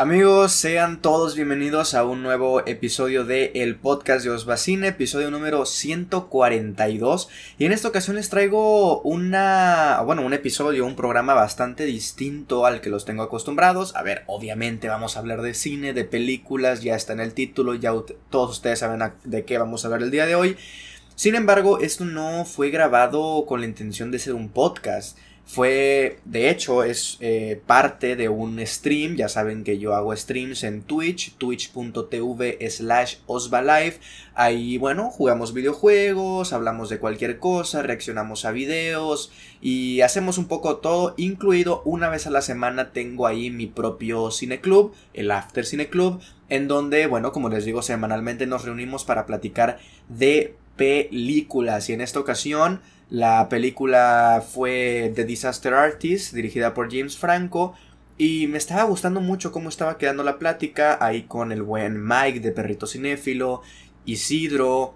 Amigos, sean todos bienvenidos a un nuevo episodio de El Podcast de Osbacine, episodio número 142. Y en esta ocasión les traigo una, bueno, un episodio, un programa bastante distinto al que los tengo acostumbrados. A ver, obviamente vamos a hablar de cine, de películas, ya está en el título, ya todos ustedes saben de qué vamos a hablar el día de hoy. Sin embargo, esto no fue grabado con la intención de ser un podcast. Fue, de hecho, es eh, parte de un stream. Ya saben que yo hago streams en Twitch, twitch.tv slash osvalive. Ahí, bueno, jugamos videojuegos, hablamos de cualquier cosa, reaccionamos a videos y hacemos un poco todo, incluido una vez a la semana tengo ahí mi propio cineclub, el After Cine Club, en donde, bueno, como les digo, semanalmente nos reunimos para platicar de películas. Y en esta ocasión la película fue The Disaster Artist, dirigida por James Franco. Y me estaba gustando mucho cómo estaba quedando la plática ahí con el buen Mike de Perrito Cinéfilo, Isidro,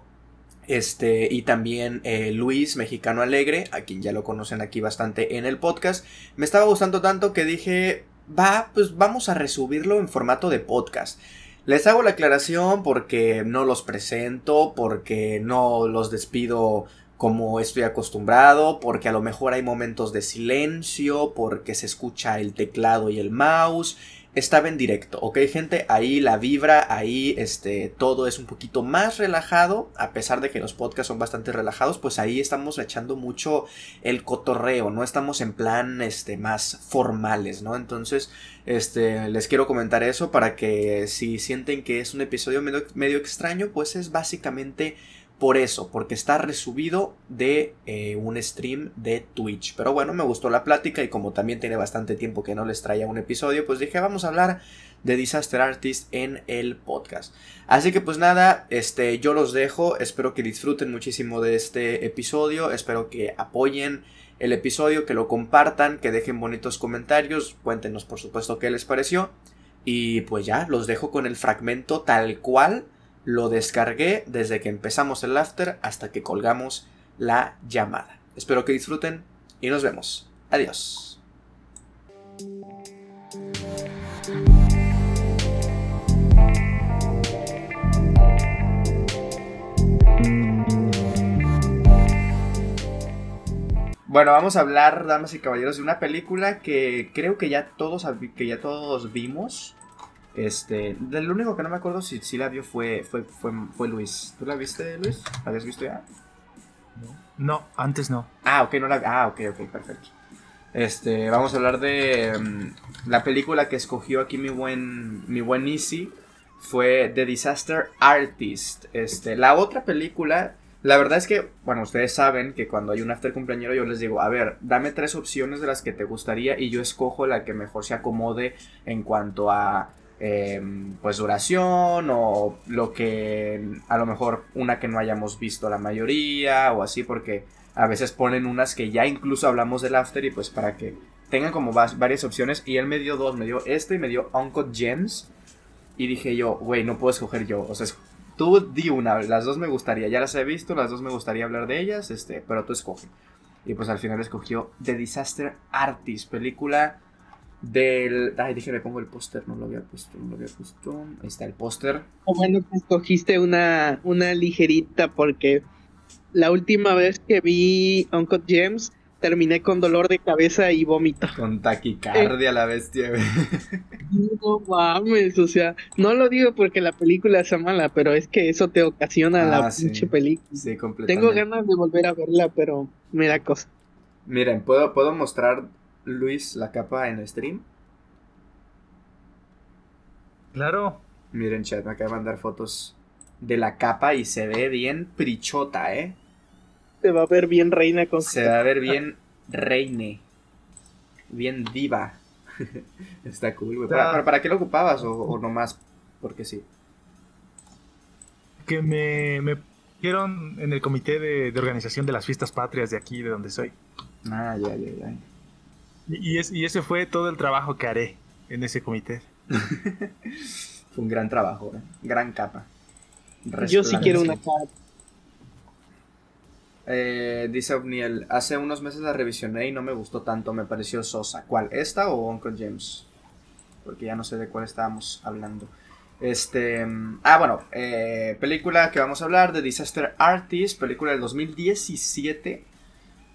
este, y también eh, Luis, mexicano alegre, a quien ya lo conocen aquí bastante en el podcast. Me estaba gustando tanto que dije, va, pues vamos a resubirlo en formato de podcast. Les hago la aclaración porque no los presento, porque no los despido como estoy acostumbrado, porque a lo mejor hay momentos de silencio, porque se escucha el teclado y el mouse. Estaba en directo, ¿ok gente? Ahí la vibra, ahí este, todo es un poquito más relajado, a pesar de que los podcasts son bastante relajados, pues ahí estamos echando mucho el cotorreo, no estamos en plan este, más formales, ¿no? Entonces, este, les quiero comentar eso para que si sienten que es un episodio medio, medio extraño, pues es básicamente por eso, porque está resubido de eh, un stream de Twitch. Pero bueno, me gustó la plática y como también tiene bastante tiempo que no les traía un episodio, pues dije vamos a hablar de Disaster Artist en el podcast. Así que pues nada, este yo los dejo, espero que disfruten muchísimo de este episodio, espero que apoyen el episodio, que lo compartan, que dejen bonitos comentarios, cuéntenos por supuesto qué les pareció y pues ya los dejo con el fragmento tal cual lo descargué desde que empezamos el after hasta que colgamos la llamada. Espero que disfruten y nos vemos. Adiós. Bueno, vamos a hablar, damas y caballeros, de una película que creo que ya todos, que ya todos vimos. Este, del único que no me acuerdo si, si la vio fue, fue, fue, fue Luis. ¿Tú la viste, Luis? ¿La habías visto ya? No, antes no. Ah, ok, no la Ah, ok, ok, perfecto. Este, vamos a hablar de mm, la película que escogió aquí mi buen, mi buen Easy. Fue The Disaster Artist. Este, la otra película, la verdad es que, bueno, ustedes saben que cuando hay un after cumpleañero yo les digo, a ver, dame tres opciones de las que te gustaría y yo escojo la que mejor se acomode en cuanto a Em, pues duración o lo que a lo mejor una que no hayamos visto la mayoría o así porque a veces ponen unas que ya incluso hablamos del after y pues para que tengan como varias opciones. Y él me dio dos, me dio este y me dio Uncle Gems. Y dije yo, güey, no puedo escoger yo, o sea, tú di una, las dos me gustaría, ya las he visto, las dos me gustaría hablar de ellas, este, pero tú escoge. Y pues al final escogió The Disaster Artist, película del. Ay, dije, le pongo el póster, no lo había puesto, no lo había puesto. Ahí está el póster. O bueno que escogiste una, una ligerita, porque la última vez que vi Uncle James terminé con dolor de cabeza y vómito. Con taquicardia la bestia, No mames, o sea, no lo digo porque la película sea mala, pero es que eso te ocasiona la ah, pinche película. Sí, completamente. Tengo ganas de volver a verla, pero me da cosa. Miren, ¿puedo, puedo mostrar Luis la capa en stream? Claro. Miren, chat, me acaba de mandar fotos de la capa y se ve bien prichota, ¿eh? Se va a ver bien reina con Se va a ver bien reine. Bien diva. Está cool, güey. ¿Para, qué lo ocupabas o, o nomás porque sí? Que me, me en el comité de, de organización de las fiestas patrias de aquí, de donde soy. Ah, ya, ya, ya. Y, ese fue todo el trabajo que haré en ese comité. fue un gran trabajo, ¿eh? gran capa. Yo sí quiero una capa. Eh, dice Ovniel, hace unos meses la revisioné y no me gustó tanto, me pareció sosa. ¿Cuál? ¿Esta o Uncle James? porque ya no sé de cuál estábamos hablando. Este, ah, bueno, eh, película que vamos a hablar de Disaster Artist, película del 2017,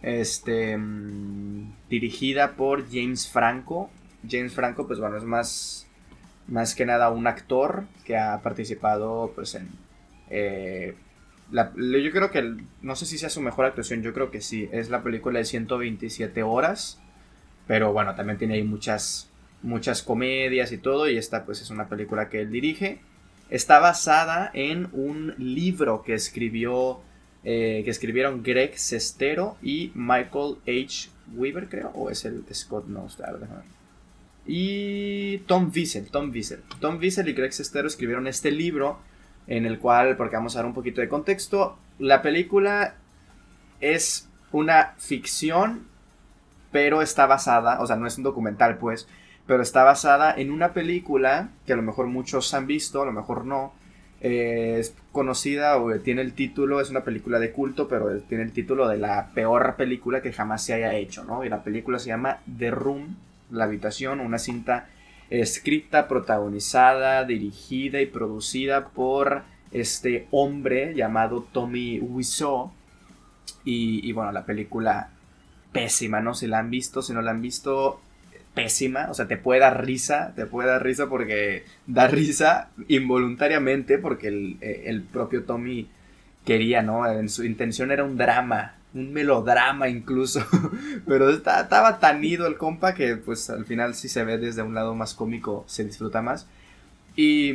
este, mm, dirigida por James Franco. James Franco, pues bueno, es más, más que nada un actor que ha participado, pues en, eh, yo creo que, no sé si sea su mejor actuación, yo creo que sí, es la película de 127 horas, pero bueno, también tiene ahí muchas muchas comedias y todo, y esta pues es una película que él dirige. Está basada en un libro que escribió, eh, que escribieron Greg Sestero y Michael H. Weaver, creo, o es el de Scott Nostar, y Tom Wiesel, Tom Wiesel. Tom Wiesel y Greg Sestero escribieron este libro en el cual, porque vamos a dar un poquito de contexto, la película es una ficción, pero está basada, o sea, no es un documental, pues, pero está basada en una película que a lo mejor muchos han visto, a lo mejor no. Eh, es conocida o tiene el título, es una película de culto, pero tiene el título de la peor película que jamás se haya hecho, ¿no? Y la película se llama The Room, La Habitación, una cinta escrita, protagonizada, dirigida y producida por este hombre llamado Tommy Wiseau. Y, y bueno, la película pésima, ¿no? Si la han visto, si no la han visto, pésima, o sea, te puede dar risa, te puede dar risa porque da risa involuntariamente porque el, eh, propio Tommy quería, ¿no? En su intención era un drama, un melodrama incluso, pero estaba tan ido el compa que pues al final si se ve desde un lado más cómico se disfruta más. Y,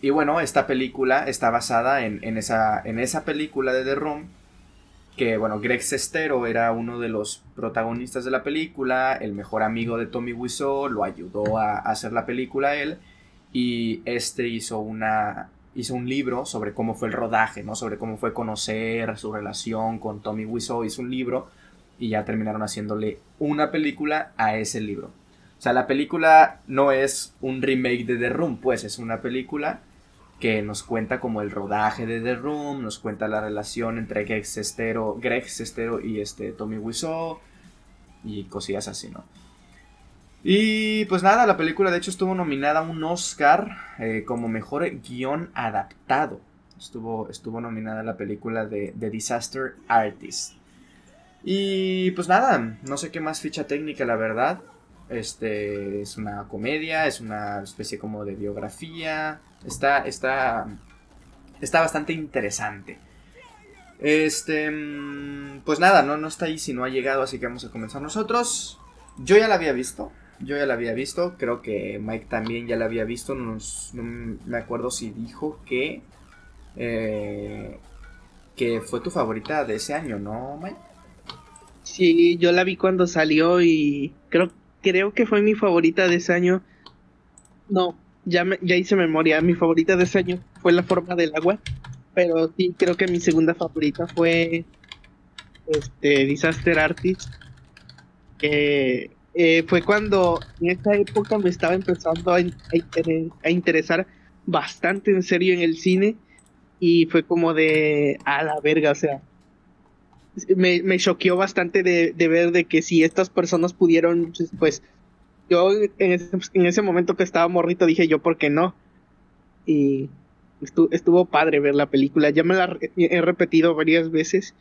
y bueno, esta película está basada en, en, esa, en esa película de The Room que bueno, Greg Sestero era uno de los protagonistas de la película, el mejor amigo de Tommy Wiseau, lo ayudó a, hacer la película él, y este hizo una hizo un libro sobre cómo fue el rodaje, ¿no? Sobre cómo fue conocer su relación con Tommy Wiseau, hizo un libro y ya terminaron haciéndole una película a ese libro. O sea, la película no es un remake de The Room, pues es una película que nos cuenta como el rodaje de The Room, nos cuenta la relación entre Greg Sestero, Greg Sestero y este Tommy Wiseau y cosillas así, ¿no? Y pues nada, la película de hecho estuvo nominada a un Oscar eh, como mejor guion adaptado. Estuvo, estuvo nominada la película de, The Disaster Artist. Y pues nada, no sé qué más ficha técnica, la verdad. Este es una comedia, es una especie como de biografía. Está, está, está bastante interesante. Este, mm, pues nada, no, no está ahí si no ha llegado, así que vamos a comenzar nosotros. Yo ya la había visto, yo ya la había visto, creo que Mike también ya la había visto, no, me acuerdo si dijo que, eh, que fue tu favorita de ese año, ¿no, Mike? Sí, yo la vi cuando salió y creo, creo que fue mi favorita de ese año. No, ya, ya hice memoria. Mi favorita de ese año fue La forma del agua. Pero sí, creo que mi segunda favorita fue este Disaster Artist. Que eh, fue cuando en esa época me estaba empezando a, a, interesar bastante en serio en el cine. Y fue como de a la verga, o sea. Me, me choqueó bastante de, de ver de que si estas personas pudieron pues yo en ese, momento que estaba morrito dije yo, ¿por qué no? Y estuvo, padre ver la película. Ya me la he repetido varias veces.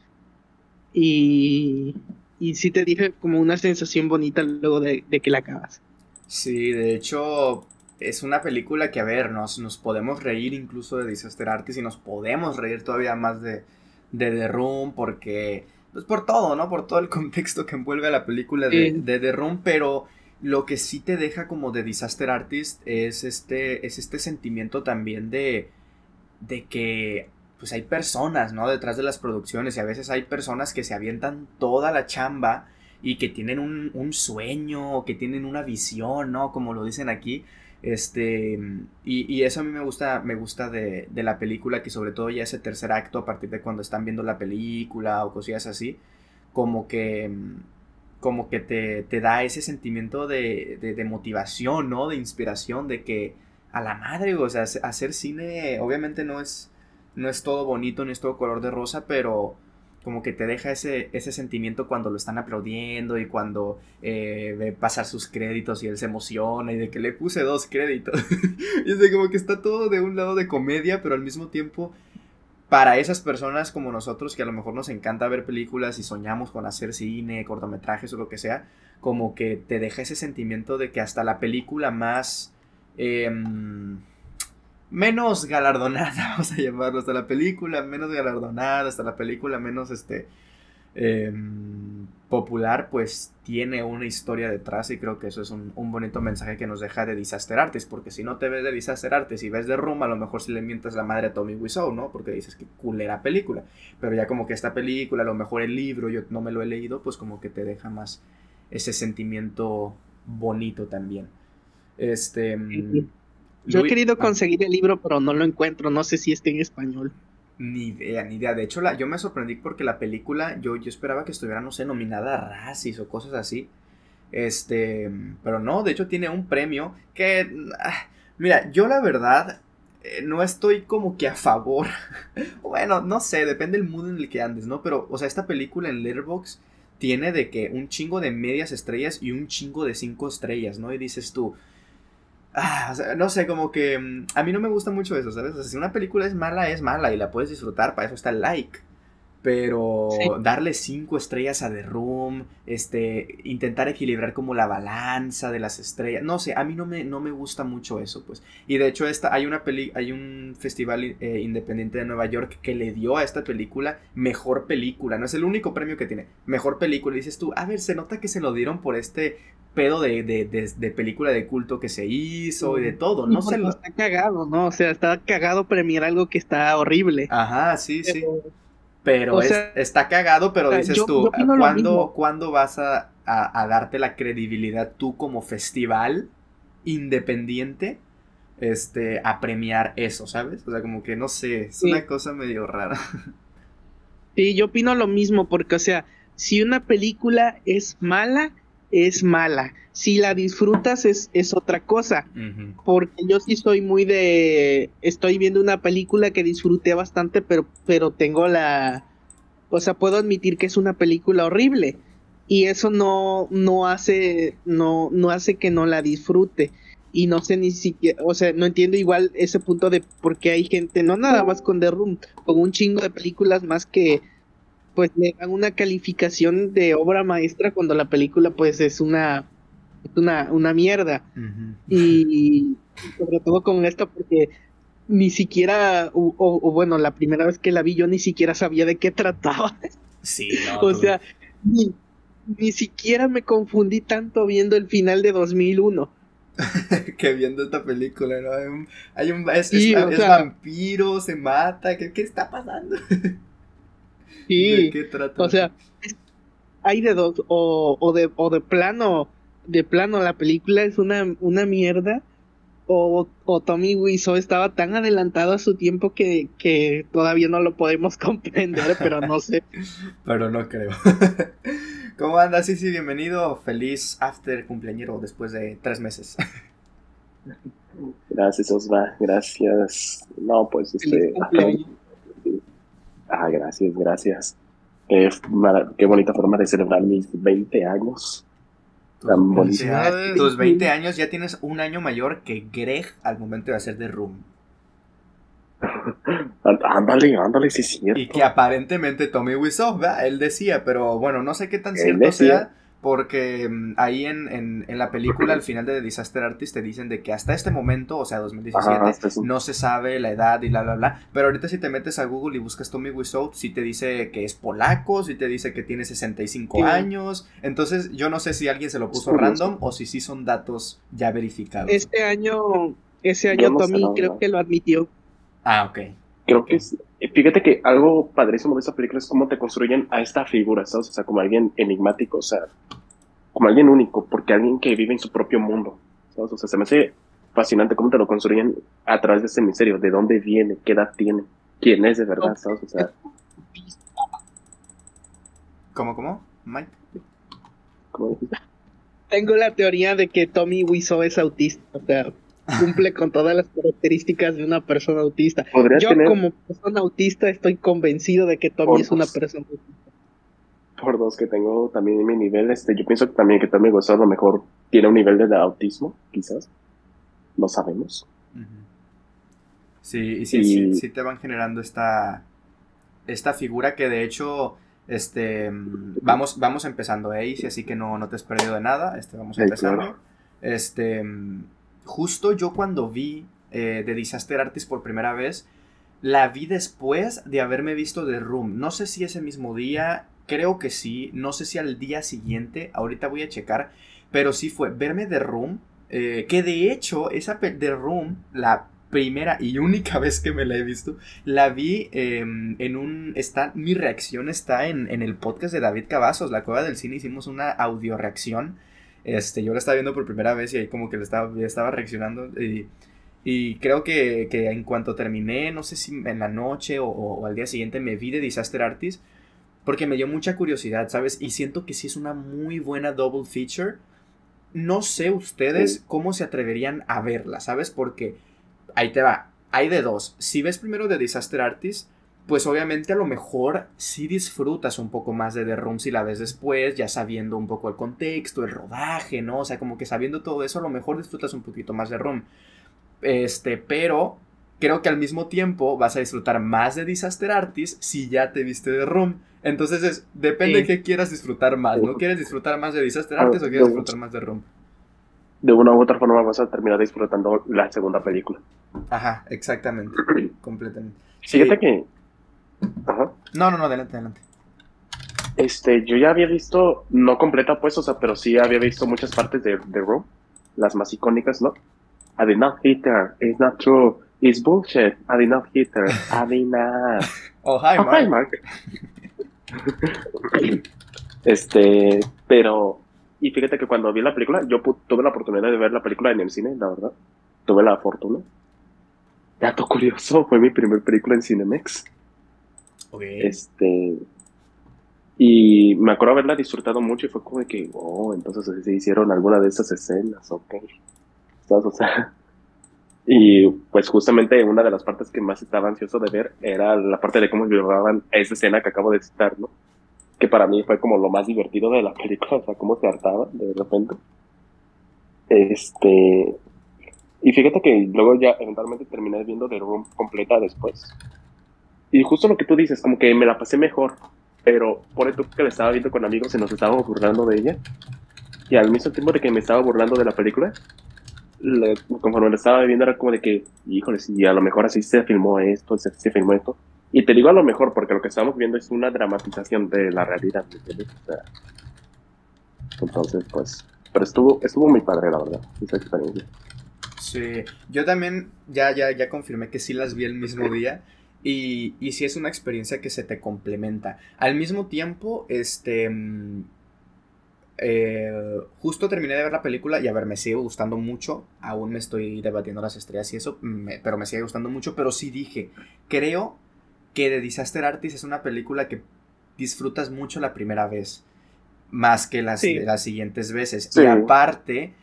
Y, y sí te dije como una sensación bonita luego de, que la acabas. Sí, de hecho es una película que, a ver, nos, nos podemos reír incluso de Disaster Artist y nos podemos reír todavía más de, de The Room porque, pues por todo, ¿no? Por todo el contexto que envuelve a la película de, de The Room, pero lo que sí te deja como de disaster artist es este, es este sentimiento también de, de que pues hay personas, ¿no? Detrás de las producciones y a veces hay personas que se avientan toda la chamba y que tienen un, sueño o que tienen una visión, ¿no? Como lo dicen aquí. Este, y, y, eso a mí me gusta, me gusta de, de, la película, que sobre todo ya ese tercer acto, a partir de cuando están viendo la película o cosillas así, como que como que te, da ese sentimiento de, de, motivación, ¿no? De inspiración, de que a la madre, o sea, hacer cine obviamente no es, no es todo bonito, ni es todo color de rosa, pero, como que te deja ese, ese sentimiento cuando lo están aplaudiendo y cuando eh, ve pasar sus créditos y él se emociona y de que le puse dos créditos. y es de como que está todo de un lado de comedia, pero al mismo tiempo para esas personas como nosotros que a lo mejor nos encanta ver películas y soñamos con hacer cine, cortometrajes o lo que sea, como que te deja ese sentimiento de que hasta la película más... Em, menos galardonada, vamos a llamarlo, hasta la película menos galardonada, hasta la película menos este em, popular, pues tiene una historia detrás y creo que eso es un, bonito mensaje que nos deja de Disaster Artist, porque si no te ves de Disaster Artist y ves de Room, a lo mejor si le mientas la madre a Tommy Wiseau, ¿no? Porque dices que culera película, pero ya como que esta película, a lo mejor el libro, yo no me lo he leído, pues como que te deja más ese sentimiento bonito también. Este... Yo he querido ah. conseguir el libro, pero no lo encuentro. No sé si está en español. Ni idea, ni idea. De hecho, la, yo me sorprendí porque la película, yo, yo esperaba que estuviera, no sé, nominada a Razzies o cosas así. Este, pero no, de hecho tiene un premio que, ah, mira, yo la verdad eh, no estoy como que a favor. bueno, no sé, depende del mood en el que andes, ¿no? Pero, o sea, esta película en Letterboxd tiene de que un chingo de medias estrellas y un chingo de cinco estrellas, ¿no? Y dices tú, Ah, no sé, como que mm, a mí no me gusta mucho eso, ¿sabes? O sea, si una película es mala, es mala y la puedes disfrutar, para eso está el like. Pero darle cinco estrellas a The Room, este, intentar equilibrar como la balanza de las estrellas, no sé, a mí no me, no me gusta mucho eso, pues. Y de hecho esta, hay una peli, hay un festival eh, independiente de Nueva York que le dio a esta película mejor película, no es el único premio que tiene, mejor película. Y dices tú, a ver, se nota que se lo dieron por este pedo de, de, película de culto que se hizo y de todo, no sé. Está cagado, ¿no? O sea, está cagado premiar algo que está horrible. Ajá, sí, sí. Pero está cagado, pero dices tú, ¿cuándo, vas a, darte la credibilidad tú como festival independiente este, a premiar eso, ¿sabes? O sea, como que no sé, es una cosa medio rara. Sí, yo opino lo mismo, porque, o sea, si una película es mala, es mala. Si la disfrutas es, es otra cosa. Porque yo sí soy muy de... Estoy viendo una película que disfruté bastante, pero, pero tengo la... O sea, puedo admitir que es una película horrible. Y eso no, no hace. No, no hace que no la disfrute. Y no sé ni siquiera, o sea, no entiendo igual ese punto de por qué hay gente, no nada más con The Room, con un chingo de películas más que pues le dan una calificación de obra maestra cuando la película pues es una una, una mierda. Y, sobre todo con esto porque ni siquiera o, bueno la primera vez que la vi yo ni siquiera sabía de qué trataba. Sí o sea ni, ni siquiera me confundí tanto viendo el final de 2001 que viendo esta película, ¿no? Hay un, hay un es, vampiro, se mata, ¿qué, qué está pasando? Sí. O sea, hay de dos, o, o, de, o de plano, de plano la película es una, una mierda, o, o Tommy Wiseau estaba tan adelantado a su tiempo que, que todavía no lo podemos comprender, pero no sé. pero no creo. ¿Cómo andas? Sí, sí, bienvenido. Feliz after cumpleañero después de tres meses. Gracias, Osva. Gracias. No, pues este. Ah, gracias, gracias. qué bonita forma de celebrar mis 20 años. Tan Tus 20 años ya tienes un año mayor que Greg al momento de hacer The Room. ándale, ándale, sí, sí. Y que aparentemente Tommy Wiseau, Él decía, pero bueno, no sé qué tan cierto sea porque mm, ahí en, en, la película, al final de The Disaster Artist, te dicen de que hasta este momento, o sea, 2017, no se sabe la edad y bla, bla, bla. Pero ahorita si te metes a Google y buscas Tommy Wiseau, sí te dice que es polaco, sí te dice que tiene 65 años. Entonces, yo no sé si alguien se lo puso random o si sí son datos ya verificados. Este año, ese año Tommy creo que lo admitió. Ah, ok. Creo que es, fíjate que algo padrísimo de esta película es cómo te construyen a esta figura, ¿sabes? O sea, como alguien enigmático, o sea, como alguien único, porque alguien que vive en su propio mundo, ¿sabes? O sea, se me hace fascinante cómo te lo construyen a través de ese misterio, de dónde viene, qué edad tiene, quién es de verdad, ¿sabes? O sea. ¿Cómo, cómo? Mike. ¿Cómo Tengo la teoría de que Tommy Wiseau es autista, o sea, cumple con todas las características de una persona autista. Podría Yo tener como persona autista estoy convencido de que Tommy Por es una dos. persona autista. por dos que tengo también en mi nivel, este, yo pienso que también que Tommy Wiseau a lo mejor tiene un nivel de autismo, quizás. No sabemos. Sí, y sí, Y- sí, sí te van generando esta, esta figura que de hecho, este, mm, vamos, vamos empezando, ¿eh? Izzy? así que no, no te has perdido de nada, este, vamos Sí, empezando. claro. Este, mm, justo yo cuando vi eh, The Disaster Artist por primera vez, la vi después de haberme visto The Room. No sé si ese mismo día, creo que sí, no sé si al día siguiente, ahorita voy a checar, pero sí fue verme The Room, eh, que de hecho esa The Room, la primera y única vez que me la he visto, la vi eh, en un... Está, mi reacción está en, en el podcast de David Cavazos, La Cueva del Cine, hicimos una audio reacción. Este, yo la estaba viendo por primera vez y ahí como que le estaba, estaba reaccionando y, y creo que, que en cuanto terminé, no sé si en la noche o, o al día siguiente me vi de Disaster Artist porque me dio mucha curiosidad, ¿sabes? Y siento que sí es una muy buena double feature. No sé ustedes cómo se atreverían a verla, ¿sabes? Porque ahí te va. Hay de dos. Si ves primero de Disaster Artist, pues obviamente a lo mejor sí disfrutas un poco más de The Room si la ves después, ya sabiendo un poco el contexto, el rodaje, ¿no? O sea, como que sabiendo todo eso, a lo mejor disfrutas un poquito más de Room. Este, pero creo que al mismo tiempo vas a disfrutar más de Disaster Artist si ya te viste de Room. Entonces es, depende Sí. de qué quieras disfrutar más, ¿no? ¿Quieres disfrutar más de Disaster Ah, Artist o quieres no. disfrutar más de Room? De una u otra forma vas a terminar disfrutando la segunda película. Ajá, exactamente, completamente. Sí. Fíjate que... Ajá. No, no, no, adelante, adelante. Este, yo ya había visto, no completa pues, o sea, pero sí había visto muchas partes de, de Room, las más icónicas, ¿no? I did not hit her, it's not true, it's bullshit, I did not hit her, I did not. Oh, hi, Oh, Mark. hi, Mark. este, pero, y fíjate que cuando vi la película, yo tuve la oportunidad de ver la película en el cine, la verdad. Tuve la fortuna. Dato curioso, fue mi primer película en Cinemex. Este. Y me acuerdo haberla disfrutado mucho y fue como de que, oh, entonces se hicieron alguna de esas escenas, ok. ¿Sabes? O sea. Y pues justamente una de las partes que más estaba ansioso de ver era la parte de cómo llevaban esa escena que acabo de citar, ¿no? Que para mí fue como lo más divertido de la película, o sea, cómo se hartaba de repente. Este. Y fíjate que luego ya eventualmente terminé viendo The Room completa después. Y justo lo que tú dices, como que me la pasé mejor, pero por eso que la estaba viendo con amigos y nos estábamos burlando de ella. Y al mismo tiempo de que me estaba burlando de la película, le- conforme la estaba viendo era como de que, híjole, si a lo mejor así se filmó esto, se, se filmó esto. Y te digo a lo mejor porque lo que estamos viendo es una dramatización de la realidad, ¿me entiendes? O sea, entonces, pues, pero estuvo, estuvo muy padre, la verdad, esa experiencia. Sí, yo también ya, ya, ya confirmé que sí las vi el mismo día y, y sí es una experiencia que se te complementa. Al mismo tiempo, este... mm, eh, justo terminé de ver la película y a ver, me sigue gustando mucho. Aún me estoy debatiendo las estrellas y eso, me- pero me sigue gustando mucho. Pero sí dije, creo que The Disaster Artist es una película que disfrutas mucho la primera vez, más que las, Sí. las siguientes veces. Sí. Y aparte,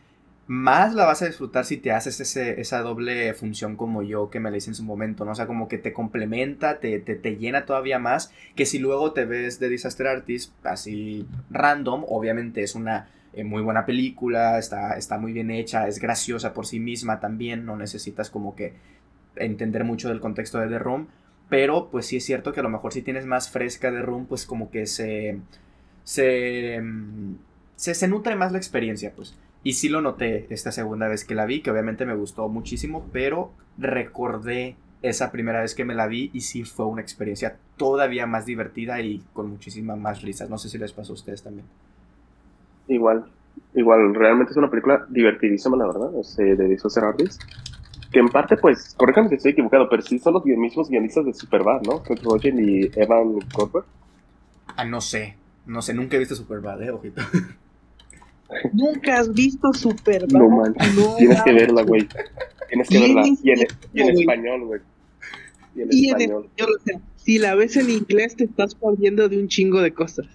más la vas a disfrutar si te haces ese, esa doble función como yo que me la hice en su momento, ¿no? O sea, como que te complementa, te, te, te llena todavía más que si luego te ves de Disaster Artist así random, obviamente es una eh, muy buena película, está, está muy bien hecha, es graciosa por sí misma también, no necesitas como que entender mucho del contexto de The Room, pero pues sí es cierto que a lo mejor si tienes más fresca The Room, pues como que se... se, mm, se, se nutre más la experiencia, pues. Y sí lo noté esta segunda vez que la vi, que obviamente me gustó muchísimo, pero recordé esa primera vez que me la vi y sí fue una experiencia todavía más divertida y con muchísimas más risas. No sé si les pasó a ustedes también. Igual, igual, realmente es una película divertidísima, la verdad, o sea, de Artist. Que en parte, pues, corríjame si estoy equivocado, pero sí son los mismos guionistas de Superbad, ¿no? Seth Rogen y Evan Goldberg. Ah, no sé. No sé, nunca he visto Superbad, eh, ojito. Nunca has visto Superbad. No manches, No tienes que verla, güey. Tienes que verla. Y en, y español, güey. Y en Y en español. o sea, si la ves en inglés te estás perdiendo de un chingo de cosas.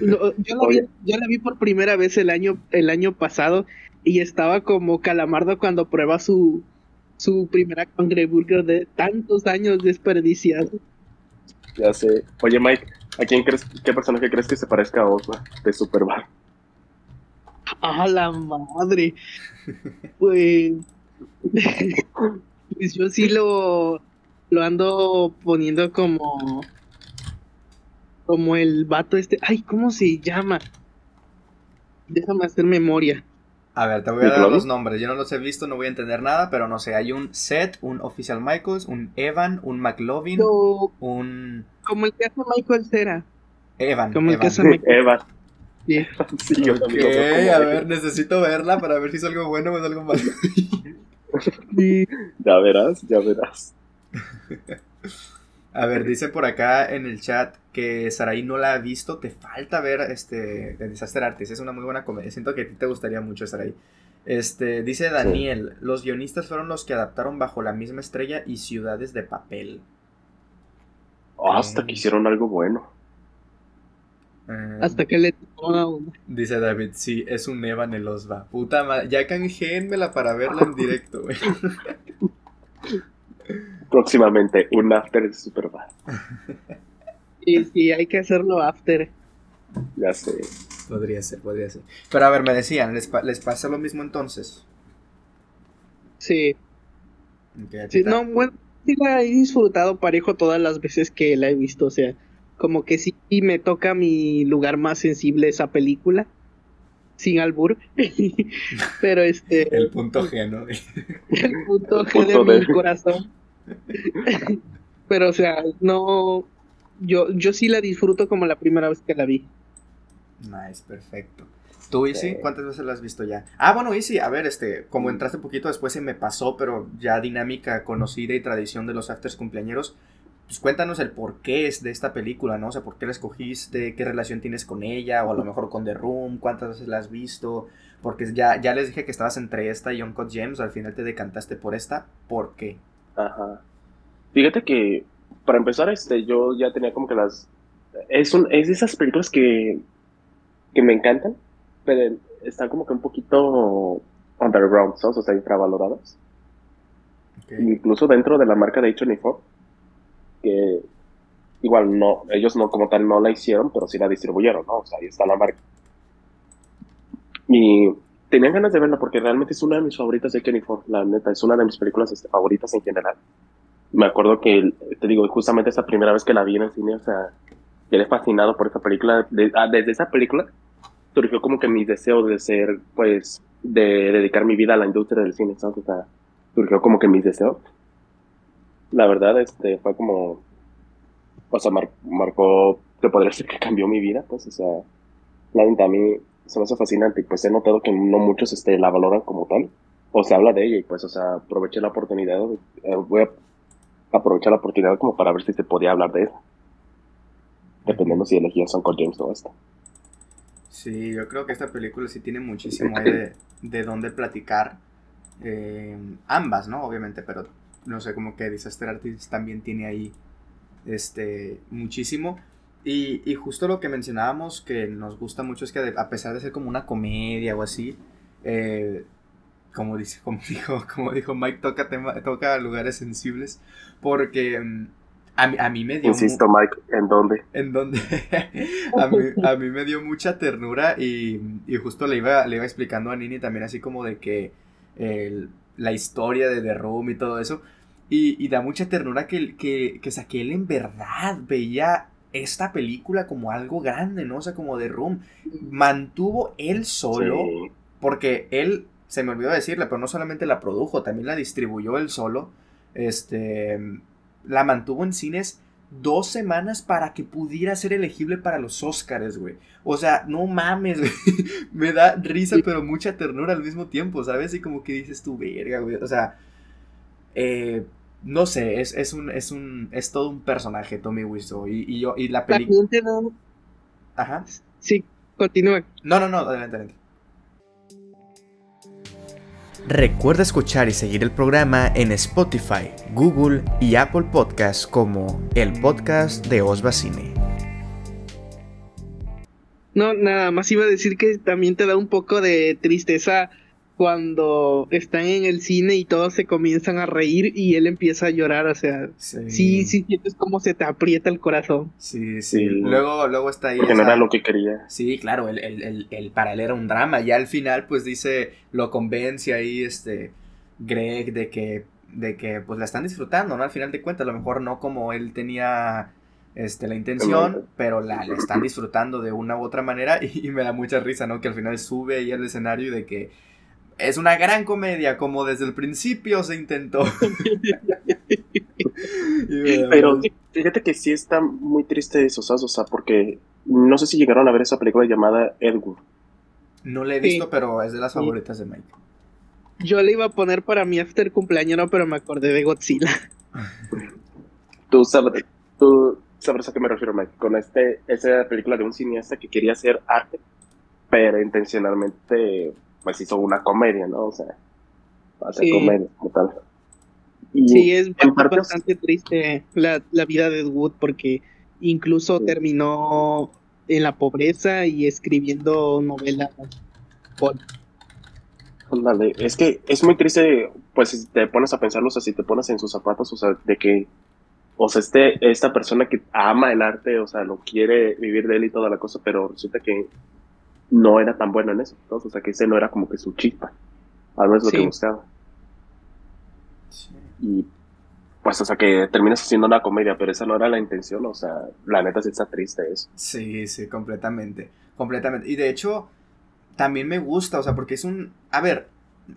Yo, la vi, Oye. yo la vi por primera vez el año, el año pasado y estaba como Calamardo cuando prueba su, su primera cangreburger de tantos años desperdiciado. Ya sé. Oye, Mike, ¿a quién crees, qué personaje crees que se parezca a Osva de Superman? ¡A la madre! Pues. pues yo sí lo. Lo ando poniendo como. Como el vato este. Ay, ¿cómo se llama? Déjame hacer memoria. A ver, te voy a dar los nombres. Yo no los he visto, no voy a entender nada, pero no sé. Hay un Seth, un Official Michaels, un Evan, un McLovin, No, un. como el que hace Michael Cera. Evan. Como el que Evan. hace Michael. Eva. Sí. Yo también a ver, necesito verla para ver si es algo bueno o es algo malo. Sí. Ya verás, ya verás. A ver, dice por acá en el chat que Saraí no la ha visto. Te falta ver este The Disaster Artist. Es una muy buena comedia. Siento que a ti te gustaría mucho, Saraí. Este, dice Daniel, los guionistas fueron los que adaptaron Bajo la misma estrella y Ciudades de Papel. Hasta que hicieron algo bueno. Eh, Hasta que le tocó a uno. Dice David, sí, es un Evan el Osva. Puta madre, ya canjéenmela para verla en directo, güey. Próximamente, un after de Superman. Sí, sí, hay que hacerlo after. Ya sé. Podría ser, podría ser. Pero a ver, me decían, ¿les, pa- les pasa lo mismo entonces? Sí. Sí, no, bueno, sí la he disfrutado parejo todas las veces que la he visto, o sea, como que sí me toca mi lugar más sensible esa película, sin albur, pero este, El punto G, ¿no? el punto G punto de mi corazón, pero o sea, no, yo, yo sí la disfruto como la primera vez que la vi. Nice, perfecto. ¿Tú, Easy? Sí. ¿Cuántas veces la has visto ya? Ah, bueno, Easy, a ver, este, como entraste un poquito después se me pasó, pero ya dinámica conocida y tradición de los afters cumpleañeros, pues cuéntanos el porqué es de esta película, ¿no? O sea, ¿por qué la escogiste? ¿Qué relación tienes con ella? O a lo mejor con The Room, ¿cuántas veces la has visto? Porque ya, ya les dije que estabas entre esta y Uncut Gems, al final te decantaste por esta, ¿por qué? Ajá. Fíjate que, para empezar, este, yo ya tenía como que las... Es, un, es de esas películas que, que me encantan, pero están como que un poquito underground, ¿sabes? O sea, infravaloradas. Incluso dentro de la marca de A24, que igual no, ellos no como tal no la hicieron, pero sí la distribuyeron, ¿no? O sea, ahí está la marca. Y tenía ganas de verla porque realmente es una de mis favoritas de A24, la neta, es una de mis películas este, favoritas en general. Me acuerdo que, te digo, justamente esa primera vez que la vi en el cine, o sea, quedé fascinado por esa película. De- ah, desde esa película surgió como que mi deseo de ser, pues, de dedicar mi vida a la industria del cine, ¿sabes? O sea, surgió como que mis deseos. La verdad, este, fue como, o sea, mar- marcó, te podría decir que cambió mi vida, pues, o sea, la neta, a mí se me hace fascinante y pues he notado que no muchos, este, la valoran como tal, o se habla de ella y pues, o sea, aproveché la oportunidad, eh, voy a aprovechar la oportunidad como para ver si se podía hablar de ella, dependiendo si elegías Uncle James o esta. Sí, yo creo que esta película sí tiene muchísimo de, de dónde platicar. Eh, ambas, ¿no? Obviamente, pero no sé, como que Disaster Artist también tiene ahí este, muchísimo. Y, y justo lo que mencionábamos que nos gusta mucho es que a pesar de ser como una comedia o así, eh, como, dice, como, dijo, como dijo Mike, toca, tema, toca lugares sensibles. Porque mm, a, mí- a mí me dio... Insisto, Mike, ¿en dónde? en donde a, mí, a mí me dio mucha ternura y, y justo le iba, le iba explicando a Nini también así como de que el- la historia de The Room y todo eso. Y, y da mucha ternura que, que, que, o sea, que él en verdad veía esta película como algo grande, ¿no? O sea, como The Room. Mantuvo él solo Sí. porque él, se me olvidó decirle, pero no solamente la produjo, también la distribuyó él solo. Este, la mantuvo en cines dos semanas para que pudiera ser elegible para los Oscars, güey. O sea, no mames, güey. Me da risa, pero mucha ternura al mismo tiempo, ¿sabes? Y como que dices tu verga, güey. O sea, eh, no sé, es, es un, es un, es todo un personaje, Tommy Wiseau. Y, y yo, y la película. Ajá. sí, continúa. No, no, no, adelante, adelante. Recuerda escuchar y seguir el programa en Spotify, Google y Apple Podcasts como el podcast de Osva Cine. No, nada más iba a decir que también te da un poco de tristeza cuando están en el cine y todos se comienzan a reír y él empieza a llorar, o sea, sí, sí, sientes como se te aprieta el corazón. Sí, sí. Luego, luego está ahí. Porque no era lo que quería. Sí, claro, el, el, el, para él era un drama. Ya al final, pues dice, lo convence ahí, este, Greg, de que, de que, pues la están disfrutando, ¿no? Al final de cuentas, a lo mejor no como él tenía este, la intención, pero la, están disfrutando de una u otra manera y, y, me da mucha risa, ¿no? Que al final sube ahí al escenario y de que es una gran comedia, como desde el principio se intentó. Pero fíjate que sí está muy triste eso, O sea, porque no sé si llegaron a ver esa película llamada Edward. No la he visto, pero es de las favoritas de Mike. Yo le iba a poner para mi after cumpleaños, pero me acordé de Godzilla. tú sabes, tú sabes a qué me refiero, Mike. Con este, esa película de un cineasta que quería hacer arte, pero intencionalmente pues hizo una comedia, ¿no? O sea, hace comedia como tal. Y sí, es bastante triste la, vida de Ed Wood porque incluso terminó en la pobreza y escribiendo novelas. es que es muy triste, pues si te pones a pensarlo, o sea, si te pones en sus zapatos, o sea, de que, o sea, este, esta persona que ama el arte, o sea, lo quiere vivir de él y toda la cosa, pero resulta que no era tan bueno en eso. O sea, que ese no era como que su chispa. Algo es lo que buscaba. Y pues, o sea, que terminas haciendo una comedia, pero esa no era la intención. O sea, la neta sí está triste eso. Sí, sí, completamente. Completamente. Y de hecho, también me gusta, o sea, porque es un. A ver,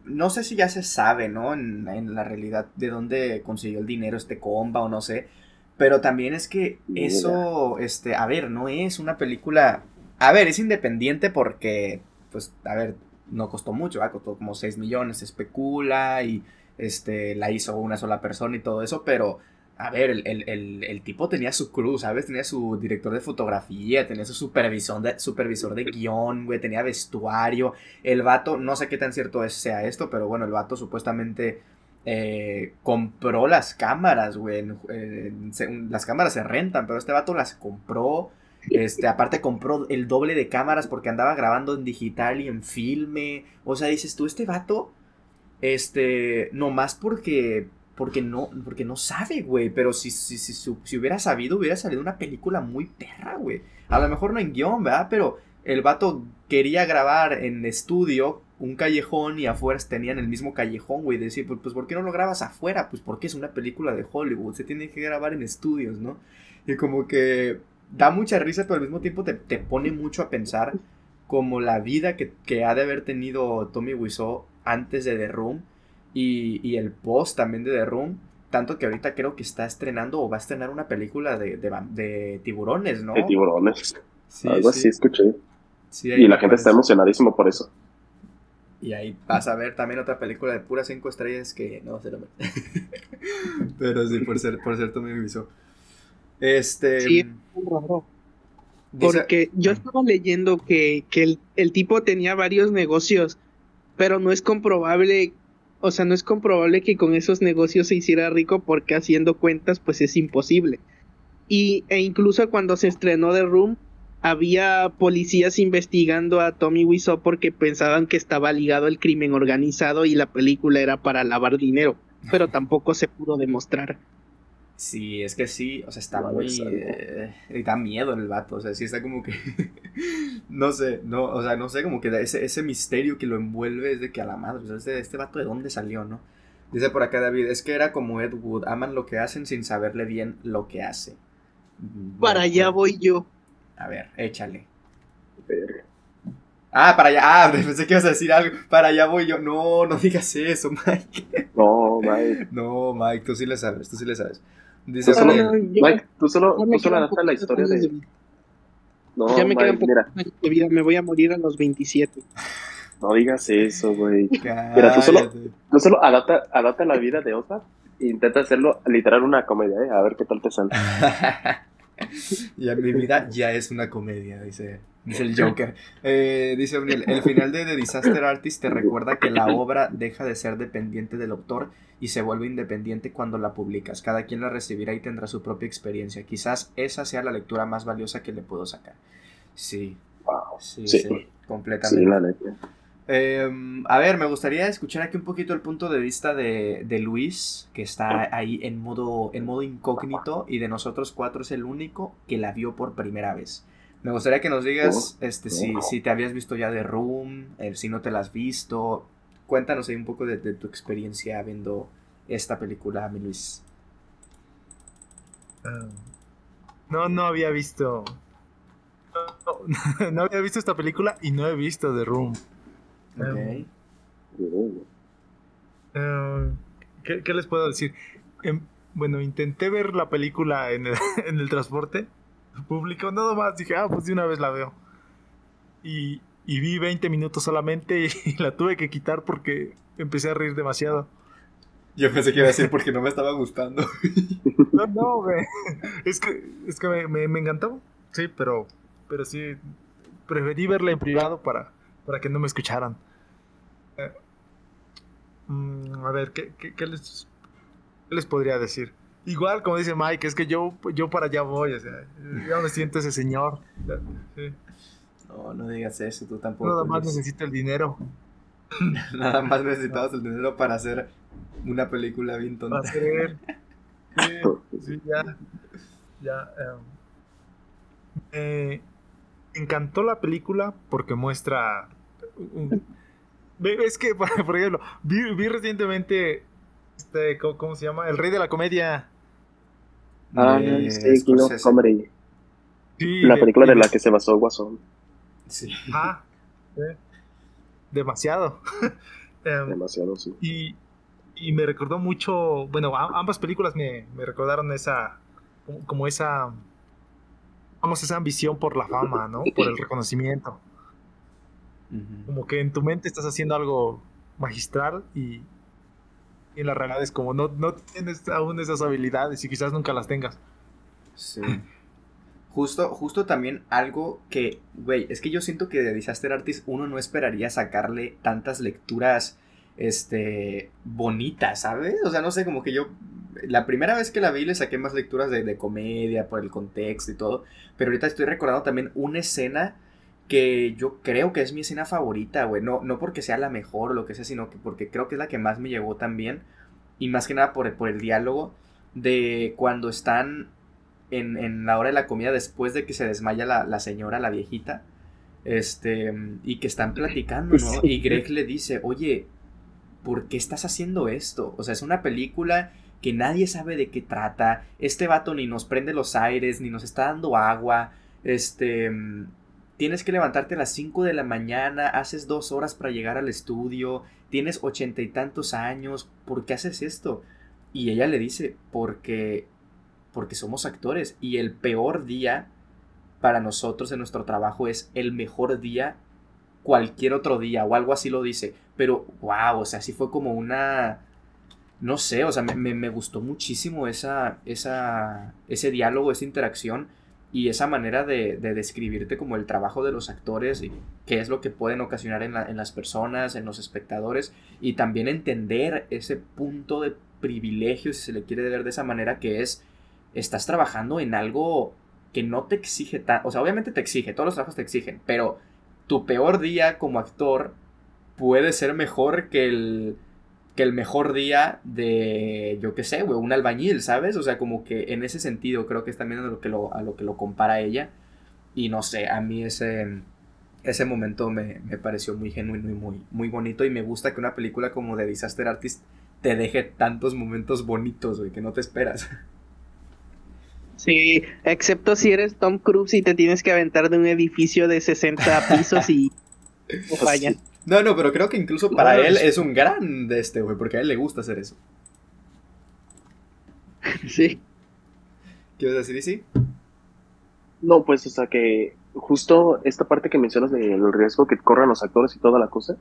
no sé si ya se sabe, ¿no? En, en la realidad de dónde consiguió el dinero este comba o no sé. Pero también es que eso, este, a ver, no es una película a ver, es independiente porque, pues, a ver, no costó mucho, ¿va? costó como 6 millones, se especula y este, la hizo una sola persona y todo eso, pero, a ver, el, tipo tenía su cruz, ¿sabes? Tenía su director de fotografía, tenía su supervisor de, supervisor de guion, güey, tenía vestuario, el vato, no sé qué tan cierto sea esto, pero bueno, el vato supuestamente... Eh, compró las cámaras, güey. las cámaras se rentan, pero este vato las compró. Este, aparte compró el doble de cámaras porque andaba grabando en digital y en filme. O sea, dices tú, este vato, este, nomás porque, porque no, porque no sabe, güey. Pero si, si, si, si, hubiera sabido, hubiera salido una película muy perra, güey. A lo mejor no en guion, ¿verdad? Pero el vato quería grabar en estudio un callejón y afuera tenían el mismo callejón, güey. Decir, pues, pues, ¿por qué no lo grabas afuera? Pues porque es una película de Hollywood, se tiene que grabar en estudios, ¿no? Y como que da mucha risa, pero al mismo tiempo te, pone mucho a pensar como la vida que, ha de haber tenido Tommy Wiseau antes de The Room y, el post también de The Room. Tanto que ahorita creo que está estrenando o va a estrenar una película de, de, tiburones, ¿no? De tiburones. Algo así escuché. y la gente está emocionadísimo por eso. Y ahí vas a ver también otra película de puras cinco estrellas que no sé Pero sí, por ser, por ser Tommy Wiseau. Este. Sí, es raro. Porque yo estaba leyendo que, el, tipo tenía varios negocios, pero no es comprobable, o sea, no es comprobable que con esos negocios se hiciera rico porque haciendo cuentas pues es imposible. Y, e incluso cuando se estrenó The Room, había policías investigando a Tommy Wiseau porque pensaban que estaba ligado al crimen organizado y la película era para lavar dinero, pero tampoco se pudo demostrar. Sí, es que sí, o sea, está muy... Eh, da miedo en el vato, o sea, sí está como que... no sé, no, o sea, no sé, como que ese, ese misterio que lo envuelve es de que a la madre, o sea, este, este vato de dónde salió, ¿no? Dice por acá David, es que era como Ed Wood, aman lo que hacen sin saberle bien lo que hace. Para allá voy yo. A ver, échale. Ah, para allá. Ah, pensé que ibas a decir algo. Para allá voy yo. No, no digas eso, Mike. No, Mike. No, Mike, tú sí le sabes, tú sí le sabes. Dice solo, Mike, tú solo, tú solo adaptas la historia de... No, ya me quedan queda de vida, me voy a morir a los 27. No digas eso, güey. Mira, tú solo, tú solo adapta, adapta la vida de Osa e intenta hacerlo literal una comedia, ¿eh? A ver qué tal te sale. ya mi vida ya es una comedia, dice, dice el Joker. Eh, dice el final de The Disaster Artist te recuerda que la obra deja de ser dependiente del autor y se vuelve independiente cuando la publicas. Cada quien la recibirá y tendrá su propia experiencia. Quizás esa sea la lectura más valiosa que le puedo sacar. Sí. Wow. Sí, sí. completamente. Em, a ver, me gustaría escuchar aquí un poquito el punto de vista de, de, Luis, que está ahí en modo, en modo incógnito, y de nosotros cuatro es el único que la vio por primera vez. Me gustaría que nos digas este, si, si te habías visto ya de Room, eh, si no te la has visto. Cuéntanos ahí un poco de, tu experiencia viendo esta película, mi Luis. Ah, no, no había visto. No, había visto esta película y no he visto The Room. Okay. Eh, ¿qué, les puedo decir? Em, bueno, intenté ver la película en el, en el transporte público, nada más. Dije, ah, pues de una vez la veo. Y, y vi 20 minutos solamente y, la tuve que quitar porque empecé a reír demasiado. Yo pensé que iba a decir porque no me estaba gustando. No, no, güey. Es que, es que me, me, encantó. Sí, pero, pero sí, preferí verla en privado para, para que no me escucharan. Mm, a ver, ¿qué, qué, les, ¿qué, les, podría decir? Igual, como dice Mike, es que yo, yo para allá voy, o sea, yo me siento ese señor. No, no digas eso, tú tampoco. Nada más necesito el dinero. Nada más necesitabas el dinero para hacer una película bien tonta. Para hacer. Sí, ya. Ya. Em, encantó la película porque muestra es que, por ejemplo, vi, recientemente, este, ¿cómo, se llama? El rey de la comedia. Ah, sí, Kino Comedy. la película de, la que se basó Guasón. Sí. Ah, demasiado. Em, demasiado, sí. Y, y, me recordó mucho, bueno, ambas películas me, me recordaron esa, como esa, vamos, esa ambición por la fama, ¿no? Por el reconocimiento. Como que en tu mente estás haciendo algo magistral y, en la realidad es como no, no tienes aún esas habilidades y quizás nunca las tengas. Sí. Justo, justo también algo que, güey, es que yo siento que de Disaster Artist uno no esperaría sacarle tantas lecturas, este, bonitas, ¿sabes? O sea, no sé, como que yo, la primera vez que la vi le saqué más lecturas de, de comedia, por el contexto y todo, pero ahorita estoy recordando también una escena que yo creo que es mi escena favorita, güey. No, no porque sea la mejor o lo que sea, sino que porque creo que es la que más me llegó también. Y más que nada por el, por el diálogo de cuando están en, en, la hora de la comida después de que se desmaya la, la, señora, la viejita. Este, y que están platicando, ¿no? Y Greg le dice, oye, ¿por qué estás haciendo esto? O sea, es una película que nadie sabe de qué trata. Este vato ni nos prende los aires, ni nos está dando agua. Este tienes que levantarte a las 5 de la mañana, haces dos horas para llegar al estudio, tienes ochenta y tantos años, ¿por qué haces esto? Y ella le dice, porque, porque somos actores y el peor día para nosotros en nuestro trabajo es el mejor día cualquier otro día o algo así lo dice. Pero, wow, o sea, sí fue como una... No sé, o sea, me, me gustó muchísimo esa, esa, ese diálogo, esa interacción y esa manera de, describirte como el trabajo de los actores y qué es lo que pueden ocasionar en, las personas, en los espectadores y también entender ese punto de privilegio, si se le quiere ver de esa manera, que es, estás trabajando en algo que no te exige tan, o sea, obviamente te exige, todos los trabajos te exigen, pero tu peor día como actor puede ser mejor que el que el mejor día de, yo qué sé, güey, un albañil, ¿sabes? O sea, como que en ese sentido creo que es también a lo que lo, a lo, que lo compara ella. Y no sé, a mí ese, ese momento me, pareció muy genuino y muy, muy bonito. Y me gusta que una película como de Disaster Artist te deje tantos momentos bonitos, güey, que no te esperas. Sí, excepto si eres Tom Cruise y te tienes que aventar de un edificio de 60 pisos y fallan. No, no, pero creo que incluso para él es un gran de este, güey, porque a él le gusta hacer eso. Sí. ¿Quieres decir sí? No, pues, o sea, que justo esta parte que mencionas del riesgo que corren los actores y toda la cosa.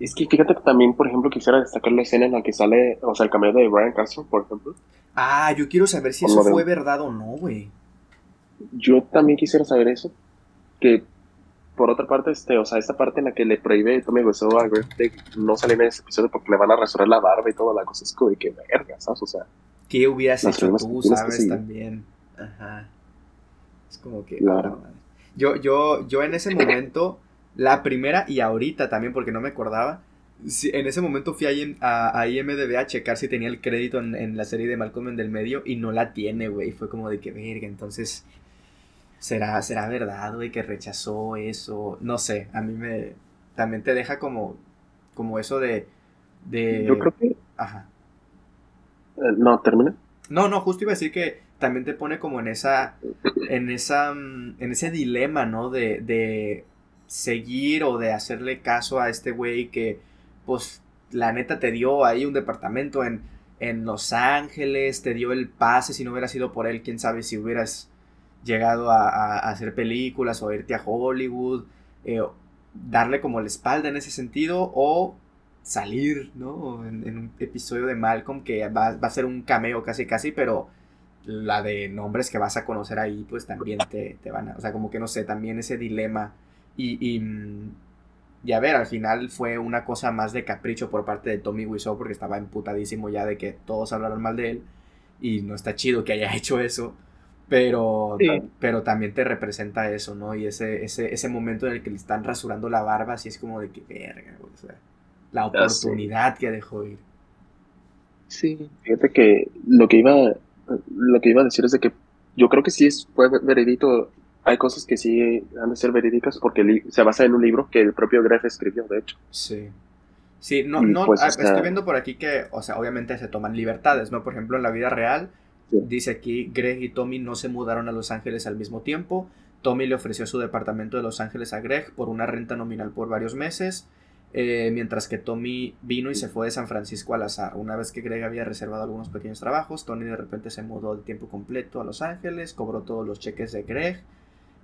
Es que fíjate que también, por ejemplo, quisiera destacar la escena en la que sale, o sea, el cameo de Brian Castro, por ejemplo. Ah, yo quiero saber si eso fue verdad o no, güey. Yo también quisiera saber eso. Que por otra parte, este, o sea, esta parte en la que le prohíbe Tommy Wiseau a Greg de no salir en ese episodio porque le van a rasurar la barba y toda la cosa, es como de que verga, ¿sabes? O sea, ¿qué hubieras hecho tú, sabes? También. Ajá. Es como que. Claro. Yo, yo, yo en ese momento La primera y ahorita también, porque no me acordaba. en ese momento fui a, a, IMDB a checar si tenía el crédito en, la serie de Malcolm en del medio y no la tiene, güey. Fue como de que, verga, entonces... ¿Será, será verdad, güey, que rechazó eso? No sé, a mí me... También te deja como... Como eso de... de... Yo creo que... Ajá. Eh, no, termina. No, no, justo iba a decir que también te pone como en esa, en esa, mm, en ese dilema, ¿no? De, de seguir o de hacerle caso a este güey que, pues, la neta te dio ahí un departamento en, en Los Ángeles, te dio el pase, si no hubiera sido por él, quién sabe si hubieras llegado a, hacer películas o irte a Hollywood, eh, darle como la espalda en ese sentido o salir, ¿no? En, un episodio de Malcolm que va, va, a ser un cameo casi casi, pero la de nombres que vas a conocer ahí, pues también te, van a, o sea, como que no sé, también ese dilema y, y, y, a ver, al final fue una cosa más de capricho por parte de Tommy Wiseau porque estaba emputadísimo ya de que todos hablaron mal de él y no está chido que haya hecho eso. Pero, pero también te representa eso, ¿no? Y ese, ese, ese momento en el que le están rasurando la barba, así es como de que verga, o sea, la oportunidad que dejó ir. Sí. Fíjate que lo que iba lo que iba a decir es de que yo creo que sí es, fue veredito. Hay cosas que sí han de ser verídicas porque se basa en un libro que el propio Gref escribió, de hecho. Sí. Sí, no, no, pues ah, estoy viendo por aquí que, o sea, obviamente se toman libertades, ¿no? Por ejemplo, en la vida real, dice aquí, Greg y Tommy no se mudaron a Los Ángeles al mismo tiempo. Tommy le ofreció su departamento de Los Ángeles a Greg por una renta nominal por varios meses. Eh, mientras que Tommy vino y se fue de San Francisco al azar. Una vez que Greg había reservado algunos pequeños trabajos, Tony de repente se mudó de tiempo completo a Los Ángeles, cobró todos los cheques de Greg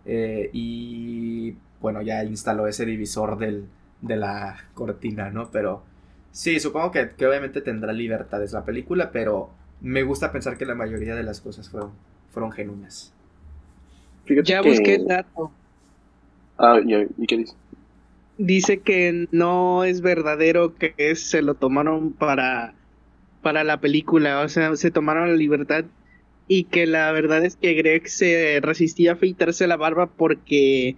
eh, y bueno, ya instaló ese divisor del, de la cortina, ¿no? Pero sí, supongo que, obviamente tendrá libertades la película, pero me gusta pensar que la mayoría de las cosas fueron, fueron genuinas. ya busqué el dato. Ah, ¿y qué dice? dice que no es verdadero que se lo tomaron para, para la película, o sea, se tomaron la libertad y que la verdad es que Greg se resistía a afeitarse la barba porque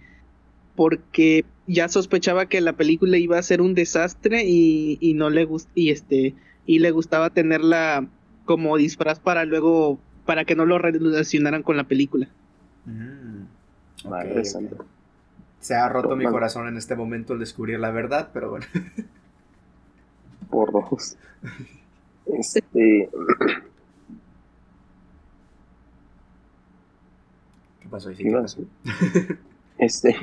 porque ya sospechaba que la película iba a ser un desastre y, y no le gust y este y le gustaba tenerla como disfraz para luego para que no lo relacionaran con la película. Mm, se ha roto mi corazón en este momento al descubrir la verdad, pero bueno. Por dos. Este. ¿Qué pasó? ¿Qué pasó? Este,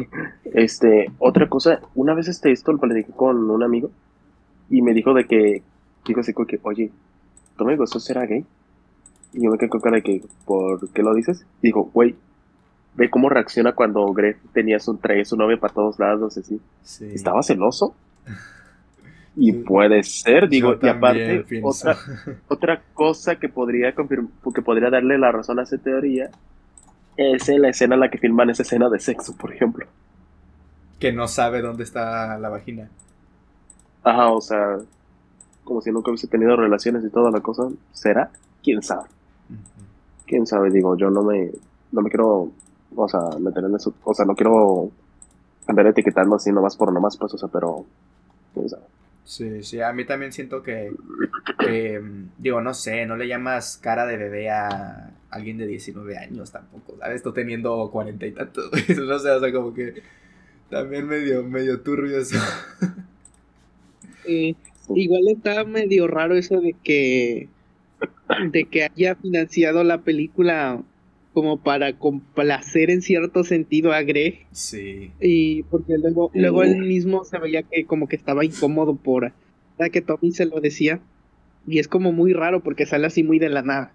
este, otra cosa, una vez este esto lo platiqué con un amigo y me dijo de que, dijo así que, oye, ¿tú me gustó será gay? Y yo me quedé con cara de que, ¿por qué lo dices? Y dijo, güey, ve cómo reacciona cuando Greg tenía su, traía su novia para todos lados, así. ¿Estaba celoso? Y puede ser, digo, y aparte, otra, otra cosa que podría que podría darle la razón a esa teoría es la escena en la que filman esa escena de sexo, por ejemplo. Que no sabe dónde está la vagina. Ajá, o sea, como si nunca hubiese tenido relaciones y toda la cosa. ¿Será? ¿Quién sabe? ¿Quién sabe? Digo, yo no me, no me quiero o sea, meter en eso, o sea, no quiero andar etiquetando así nomás por nomás, pues, o sea, pero, Sí, sí, a mí también siento que, digo, no sé, no le llamas cara de bebé a alguien de 19 años tampoco, ¿sabes? Tú teniendo cuarenta y tantos, no sé, o sea, como que también medio, medio turbio eso. igual está medio raro eso de que, de que haya financiado la película como para complacer en cierto sentido a Greg. Sí. Y porque luego, luego él mismo se veía que como que estaba incómodo por la que Tommy se lo decía. Y es como muy raro porque sale así muy de la nada.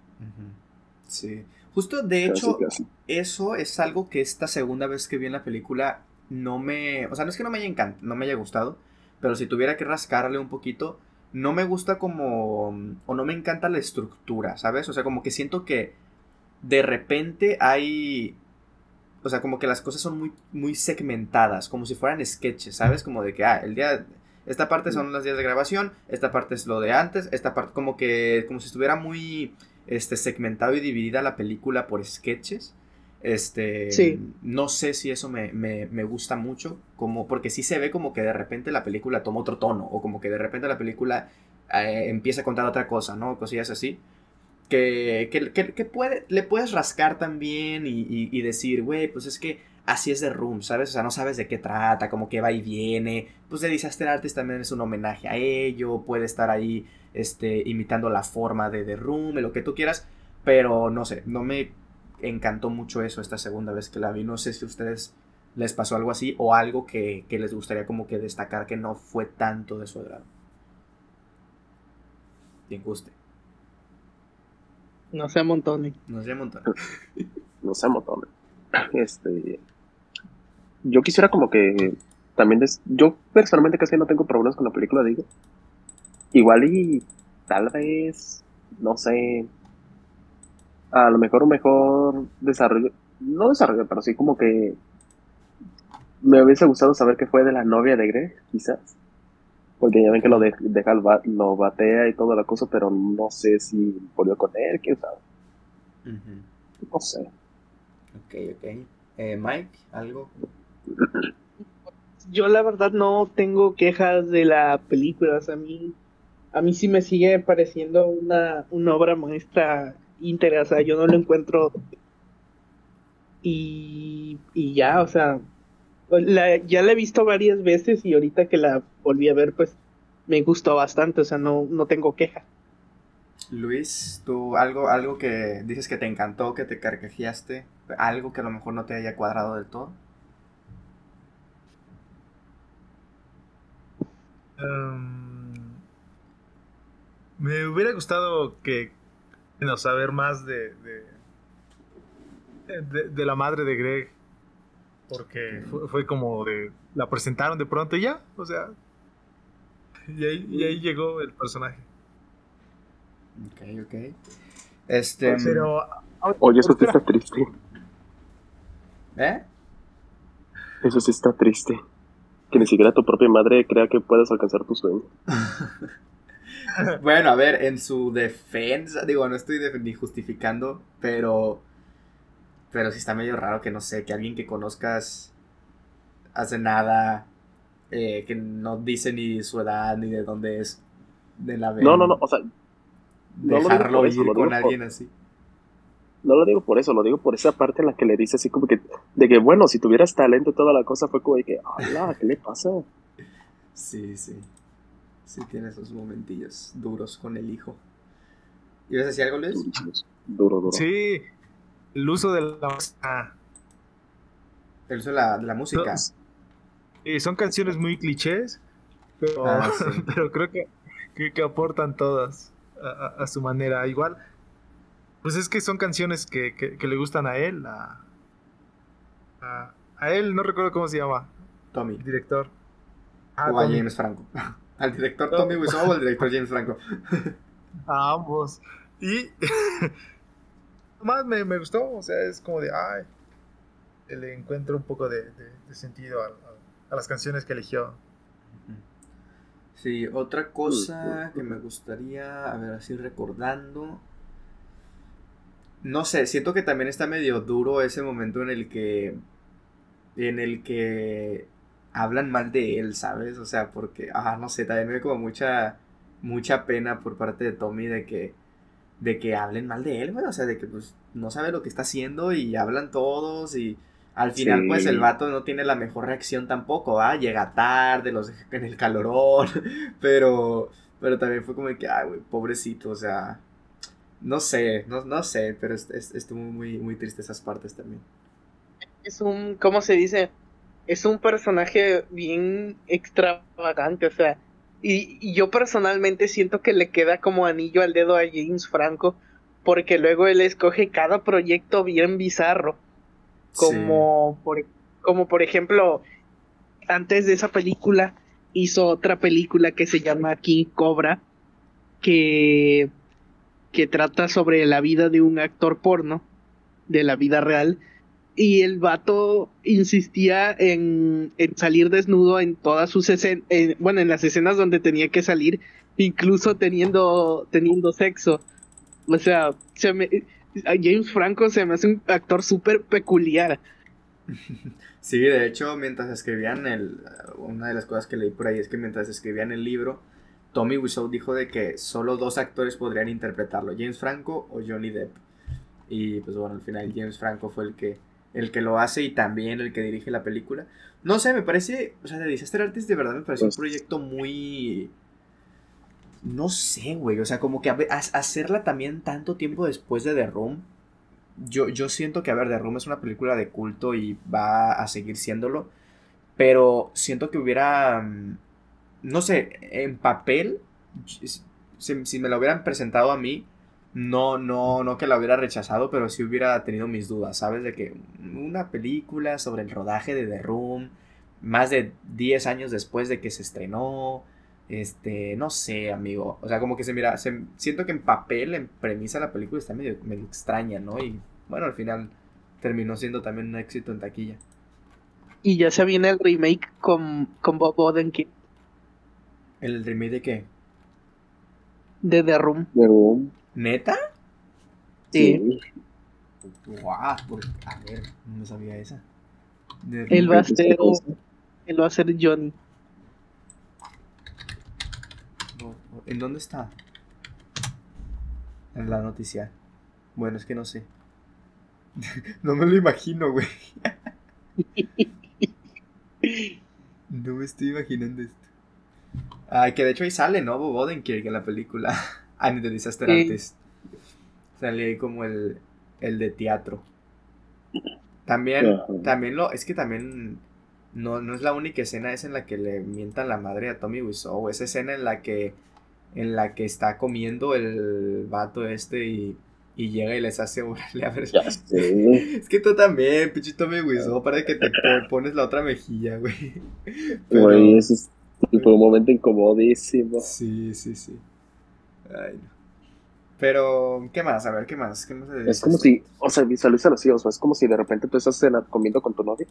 Sí. Justo de hecho, eso es algo que esta segunda vez que vi en la película no me. O sea, no es que no me haya encantado, no me haya gustado. Pero si tuviera que rascarle un poquito, no me gusta como. O no me encanta la estructura, ¿sabes? O sea, como que siento que de repente hay... O sea, como que las cosas son muy, muy segmentadas, como si fueran sketches, ¿sabes? Como de que, ah, el día... Esta parte son los días de grabación, esta parte es lo de antes, esta parte como que... Como si estuviera muy este, segmentado y dividida la película por sketches. Este, Sí. no sé si eso me, me- me gusta mucho, como, porque sí se ve como que de repente la película toma otro tono, o como que de repente la película eh, empieza a contar otra cosa, ¿no? Cosillas así. Que, que, que- que puede, le puedes rascar también y, y- y decir, güey, pues es que así es de Room, ¿sabes? O sea, no sabes de qué trata, como que va y viene. Pues de Disaster Artist también es un homenaje a ello, puede estar ahí este, imitando la forma de The Room, lo que tú quieras, pero no sé, no me encantó mucho eso esta segunda vez que la vi. No sé si a ustedes les pasó algo así o algo que, que les gustaría como que destacar que no fue tanto de su agrado. Quien guste. No sea montones. No un montón. no sé, montón. Este, yo quisiera como que también, des- yo personalmente casi no tengo problemas con la película, digo. Igual y tal vez, no sé, a lo mejor un mejor desarrollo, no desarrollo, pero sí como que me hubiese gustado saber qué fue de la novia de Greg, quizás. Porque ya ven que lo de- deja el ba- lo batea y toda la cosa, pero no sé si volvió con él, quién sabe. No sé. Ok, ok. Eh, Mike, ¿algo? Yo la verdad no tengo quejas de la película. o sea, a mí, a mí sí me sigue pareciendo una, una obra maestra íntegra. O sea, yo no lo encuentro. Y, y ya, o sea, la- ya la he visto varias veces y ahorita que la volví a ver, pues me gustó bastante. O sea, no, no tengo queja. Luis, tú algo, algo que dices que te encantó, que te carcajeaste, algo que a lo mejor no te haya cuadrado del todo. Em, me hubiera gustado que no saber más de, de, de- de la madre de Greg. Porque fue, fue como de. La presentaron de pronto y ya. O sea. Y ahí, y ahí llegó el personaje. Ok, ok. Este. Pero. Oye, eso sí espera, está triste. ¿Eh? Eso sí está triste. Que ni siquiera tu propia madre crea que puedes alcanzar tu sueño. Bueno, a ver, en su defensa, digo, no estoy ni justificando, pero. Pero sí está medio raro que no sé, que alguien que conozcas hace nada, eh, que no dice ni su edad ni de dónde es, de la No, no, no. O sea, no dejarlo eso, ir con por- alguien así. no lo digo por eso, lo digo por esa parte en la que le dice así como que, de que bueno, si tuvieras talento y toda la cosa, fue como de que, hola, ¿qué le pasa? Sí, sí. Sí, tiene esos momentillos duros con el hijo. ¿Ibas a decir algo, Luis? Duro, duro. Sí. El uso de la música. El uso de la, de la música. Y son canciones muy clichés. Pero, Ah, sí. pero creo que, que, que aportan todas a, a- a su manera. Igual. Pues es que son canciones que, que- que le gustan a él. A, a, a él, no recuerdo cómo se llama. Tommy. El director. Ah, o a Tommy. James Franco. ¿Al director. Tommy Wiseau o al director James Franco? A ambos. Y más me, me gustó, o sea, es como de, ay, le encuentro un poco de, de- de sentido a, a- a las canciones que eligió. Sí, otra cosa que me gustaría, a ver, así recordando. No sé, siento que también está medio duro ese momento en el que. En el que hablan mal de él, ¿sabes? O sea, porque, ah, no sé, también me da como mucha. Mucha pena por parte de Tommy de que. De que hablen mal de él, güey. O sea, de que pues no sabe lo que está haciendo y hablan todos y. Al final, Sí. pues el vato no tiene la mejor reacción tampoco, ¿va? Llega tarde, los deja en el calorón, pero, pero también fue como que, ay, güey, pobrecito, o sea, no sé, no, no sé, pero es- es- estuvo muy, muy triste esas partes también. Es un, ¿cómo se dice? Es un personaje bien extravagante, o sea, y, y yo personalmente siento que le queda como anillo al dedo a James Franco, porque luego él escoge cada proyecto bien bizarro, como, por, como por ejemplo, antes de esa película hizo otra película que se llama King Cobra, que, que trata sobre la vida de un actor porno, de la vida real, y el vato insistía en, en salir desnudo en todas sus escenas, bueno, en las escenas donde tenía que salir, incluso teniendo, teniendo sexo. O sea, se me, James Franco se me hace un actor súper peculiar. Sí, de hecho, mientras escribían el... Una de las cosas que leí por ahí es que mientras escribían el libro, Tommy Wiseau dijo de que solo dos actores podrían interpretarlo, James Franco o Johnny Depp. Y pues bueno, al final James Franco fue el que, el que lo hace y también el que dirige la película. No sé, me parece, o sea, de Disaster Artist de verdad me parece un Pues- proyecto muy... No sé, güey, o sea, como que a hacerla también tanto tiempo después de The Room. Yo, yo siento que, a ver, The Room es una película de culto y va a seguir siéndolo. Pero siento que hubiera, mm, no sé, en papel, si, si me la hubieran presentado a mí, no, no, no que la hubiera rechazado, pero sí hubiera tenido mis dudas, ¿sabes? De que una película sobre el rodaje de The Room, más de 10 años después de que se estrenó, este, no sé, amigo, o sea, como que se mira, se- siento que en papel, en premisa, la película está medio, medio extraña, ¿no? Y bueno, al final terminó siendo también un éxito en taquilla. Y ya se viene el remake con, con Bob Odenkirk ¿El remake de qué? de The Room. Pero, ¿Neta? Sí. Guau, por- a ver, no me sabía esa. De Él va a ser, él va a ser Johnny. ¿En dónde está? En la noticia. Bueno, es que no sé. no me lo imagino, güey. no me estoy imaginando esto. Ay, que de hecho ahí sale, ¿no? Bob Odenkirk en la película. Annie de Disaster Sí. Artist. Sale ahí como el, el de teatro. También, también lo, es que también no, no es la única escena, es en la que le mientan la madre a Tommy Wiseau, esa escena en la que, en la que está comiendo el vato este y, y llega y les hace a ver. Es que tú también, pinche Tommy Wiseau, para que te po- pones la otra mejilla, güey. Pero- Güey, eso es- fue un momento incomodísimo. Sí, sí, sí. Ay, no. Pero, ¿qué más? A ver, ¿qué más? ¿Qué más Es como si, o sea, visualízalo así, o sea, es como si de repente tú estás cena- comiendo con tu novia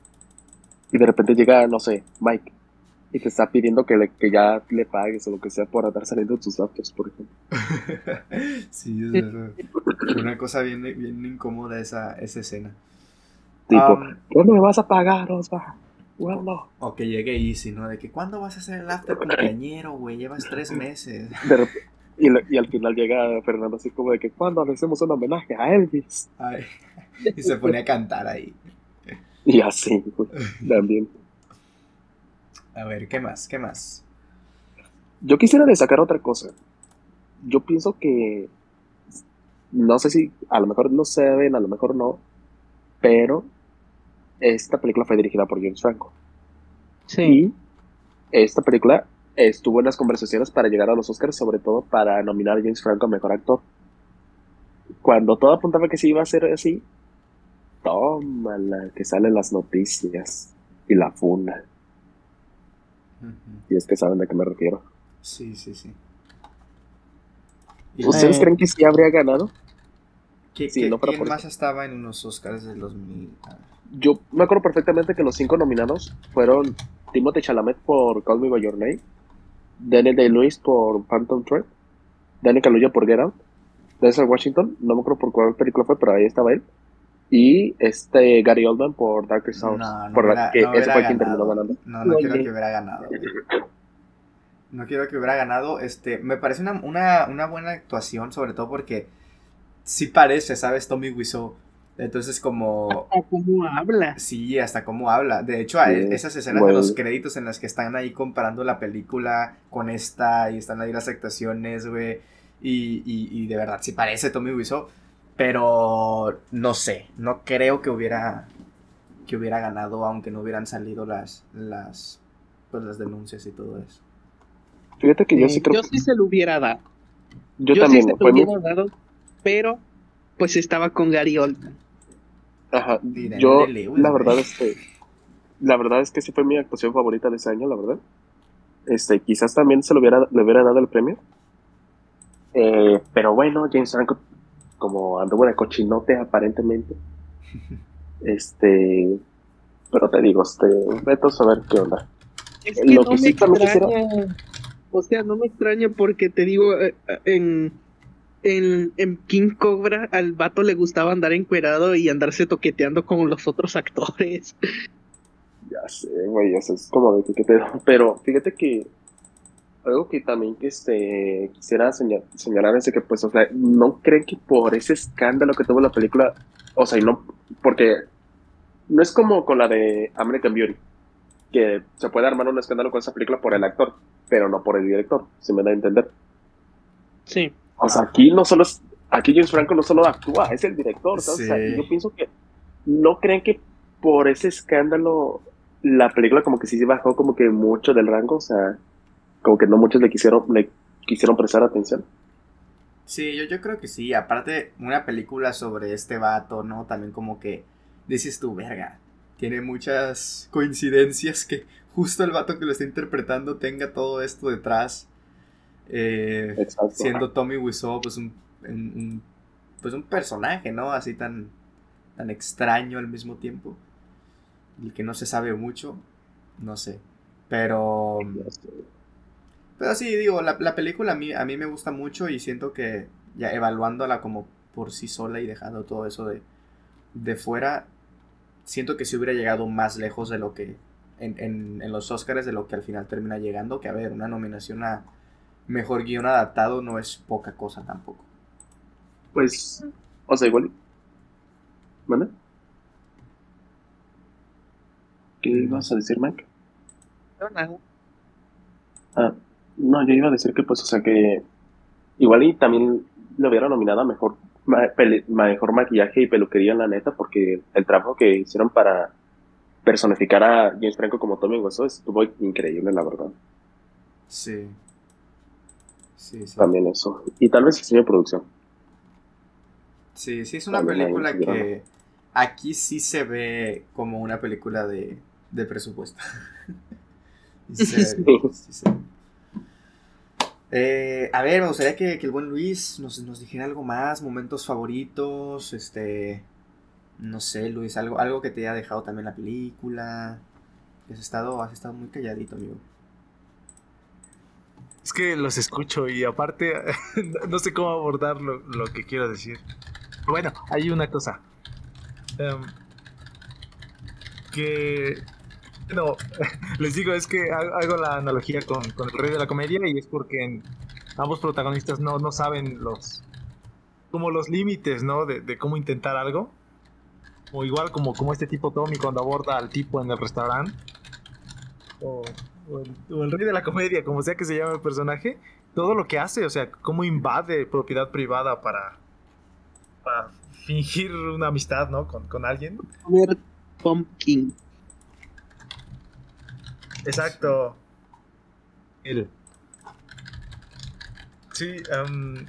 y de repente llega, no sé, Mike y te está pidiendo que, le- que ya le pagues o lo que sea por andar saliendo tus datos, por ejemplo. sí, es verdad. Una cosa bien, bien incómoda esa, esa escena. Tipo, Um, ¿cuándo me vas a pagar, Osva? Bueno, o que llegue Easy, ¿no? De que, ¿cuándo vas a hacer el after cumpleañero, güey? Llevas tres meses. de y, le- y al final llega Fernando así como de que, ¿cuándo le hacemos un homenaje a Elvis? Ay, y se pone a cantar ahí. Y así, güey, también. A ver, ¿qué más? ¿Qué más? Yo quisiera destacar otra cosa. Yo pienso que, no sé si a lo mejor no se ven, a lo mejor no, pero esta película fue dirigida por James Franco. Sí. Y esta película estuvo en las conversaciones para llegar a los Oscars, sobre todo para nominar a James Franco a Mejor Actor. Cuando todo apuntaba que sí iba a ser así, tómala, que salen las noticias y la funda. Ujú. Y es que saben de qué me refiero. Sí, sí, sí. ¿Y ¿Ustedes Eh, creen que sí habría ganado? qué- sí, qué- no fuera quién por más estaba en unos Oscars del 2000? A ver. Yo me acuerdo perfectamente que los cinco nominados fueron Timothée Chalamet por Call Me By Your Name, Daniel Day-Lewis por Phantom Thread, Daniel Kaluuya por Get Out, Denzel Washington, no me acuerdo por cuál película fue, pero ahí estaba él, y este Gary Oldman por Darker Souls, No, no por la- hubiera- que no ese fue quien terminó ganando. No, no quiero Oye. que hubiera ganado. No quiero que hubiera ganado. Este, me parece una, una, una buena actuación, sobre todo porque sí parece, ¿sabes? Tommy Wiseau. Entonces, como. Ah, ¿Cómo habla? Sí, hasta cómo habla. De hecho, Sí, esas escenas bueno. de los créditos en las que están ahí comparando la película con esta y están ahí las actuaciones, güey. Y, y, y de verdad, sí parece Tommy Wiseau. Pero no sé, no creo que hubiera que hubiera ganado aunque no hubieran salido las las pues las denuncias y todo eso. Fíjate que yo Eh, sí creo yo sí se lo hubiera dado. yo, Yo, también, sí se lo hubiera dado, pero pues estaba con Gary Oldman. Ajá, yo la verdad es que la verdad es que sí fue mi actuación favorita de ese año, la verdad. Este, quizás también se lo hubiera, le hubiera dado el premio. Eh, pero bueno, James Franco, como anduvo de cochinote aparentemente. Este, pero te digo, este, vete a saber qué onda. Es Lo que no que me quisiera- extraña. O sea, no me extraña porque te digo, eh, en, en, en King Cobra al vato le gustaba andar encuerado y andarse toqueteando con los otros actores. Ya sé, güey, eso es como de que. Pero fíjate que algo que también que este quisiera señal- señalar es que pues o sea no creen que por ese escándalo que tuvo la película o sea y no porque no es como con la de American Beauty que se puede armar un escándalo con esa película por el actor pero no por el director si me da a entender Sí. O sea aquí no solo es aquí James Franco no solo actúa es el director ¿sabes? O sea, yo pienso que no creen que por ese escándalo la película como que sí se bajó como que mucho del rango o sea como que no muchos le quisieron le quisieron prestar atención Sí, yo, yo creo que sí. Aparte, una película sobre este vato, ¿no? También como que dices tú, verga. Tiene muchas coincidencias que justo el vato que lo está interpretando tenga todo esto detrás. Eh, siendo Tommy Wiseau, pues un, un- un- pues un personaje, ¿no? Así tan, tan extraño al mismo tiempo. El que no se sabe mucho, no sé. Pero... Pero sí, digo, la, la película a mí, a mí me gusta mucho y siento que ya evaluándola como por sí sola y dejando todo eso de, de fuera, siento que si hubiera llegado más lejos de lo que en, en, en los Oscars de lo que al final termina llegando, que a ver, una nominación a mejor guion adaptado no es poca cosa tampoco. pues o sea igual ¿Manda? ¿qué ibas a decir Mike? No, nada. Ah, no, yo iba a decir que, pues, o sea, que igual y también lo hubiera nominado a mejor, ma- mejor maquillaje y peluquería, la neta, porque el trabajo que hicieron para personificar a James Franco como Tommy Wiseau estuvo increíble, la verdad. Sí. Sí, sí. También eso. Y tal vez diseño de producción. Sí, sí, es una También película que aquí sí se ve como una película de, de presupuesto. Sí sí. Eh, a ver, me gustaría que, que el buen Luis nos, nos dijera algo más, momentos favoritos, este, no sé, Luis, algo, algo que te haya dejado también la película. Has estado, has estado muy calladito, amigo. Es que los escucho y aparte no sé cómo abordar lo, que quiero decir. Bueno, hay una cosa. Em, que... No, les digo, es que ha- hago la analogía con, con el rey de la comedia y es porque ambos protagonistas no, no saben los... como los límites, ¿no? De, de cómo intentar algo. O igual como, como este tipo Tommy cuando aborda al tipo en el restaurante. O, o el, o el rey de la comedia, como sea que se llame el personaje, todo lo que hace, o sea, cómo invade propiedad privada para, para fingir una amistad, ¿no? Con, con alguien. Robert Pumpkin. Exacto. Él. Sí, em,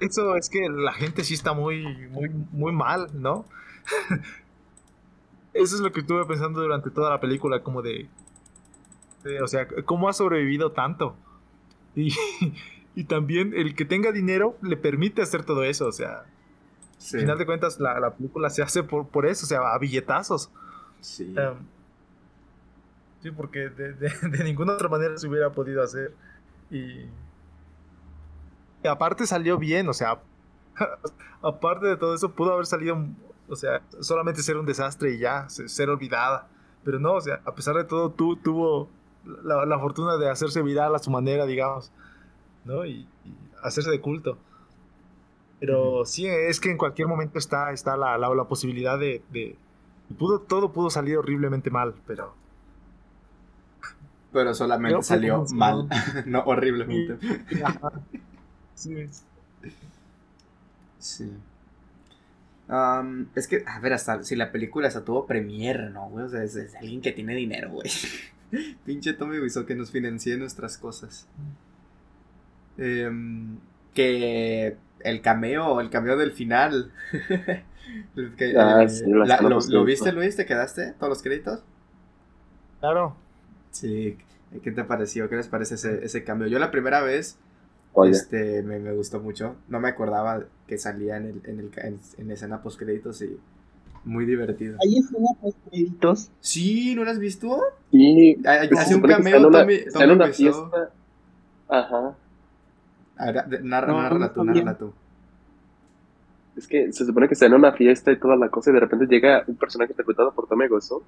eso es que la gente sí está muy, muy, muy mal, ¿no? eso es lo que estuve pensando durante toda la película, como de, de, o sea, ¿cómo ha sobrevivido tanto? Y, y también el que tenga dinero le permite hacer todo eso, o sea, Sí, al final de cuentas la, la película se hace por, por eso, o sea, a billetazos. sí. Em, sí, porque de, de- de ninguna otra manera se hubiera podido hacer. Y, y aparte salió bien, o sea, aparte de todo eso, pudo haber salido, o sea, solamente ser un desastre y ya, se- ser olvidada. Pero no, o sea, a pesar de todo, tu- tuvo la, la fortuna de hacerse viral a su manera, digamos, ¿no? Y, y hacerse de culto. Pero sí, es que en cualquier momento está, está la, la, la posibilidad de, de- Pudo, todo pudo salir horriblemente mal, pero... Pero solamente Pero salió mal, no- horriblemente. Sí. Sí. Am, es que, a ver, hasta si la película hasta tuvo premiere, ¿no, güey? O sea, es, es alguien que tiene dinero, güey. Pinche Tommy Wiseau que nos financie nuestras cosas. Em, que el cameo, el cameo del final. Que- Ah, eh, sí, la ¿lo, post- ¿Lo viste, Luis? ¿Te quedaste? ¿Todos los créditos? Claro. Sí. ¿Qué te pareció? ¿Qué les parece ese, ese cambio? Yo la primera vez Oye, este, me, me gustó mucho. No me acordaba que salía en, el, en, el, en, en escena post créditos y muy divertido. Hay escena post créditos. Sí, ¿no lo has visto? Ay, se Hace un cameo una- Tommy, una fiesta. Ajá. A ver, de- narra, No, no tú, narrala tú. Es que se supone que está en una fiesta y toda la cosa y de repente llega un personaje interpretado por Tommy Wiseau.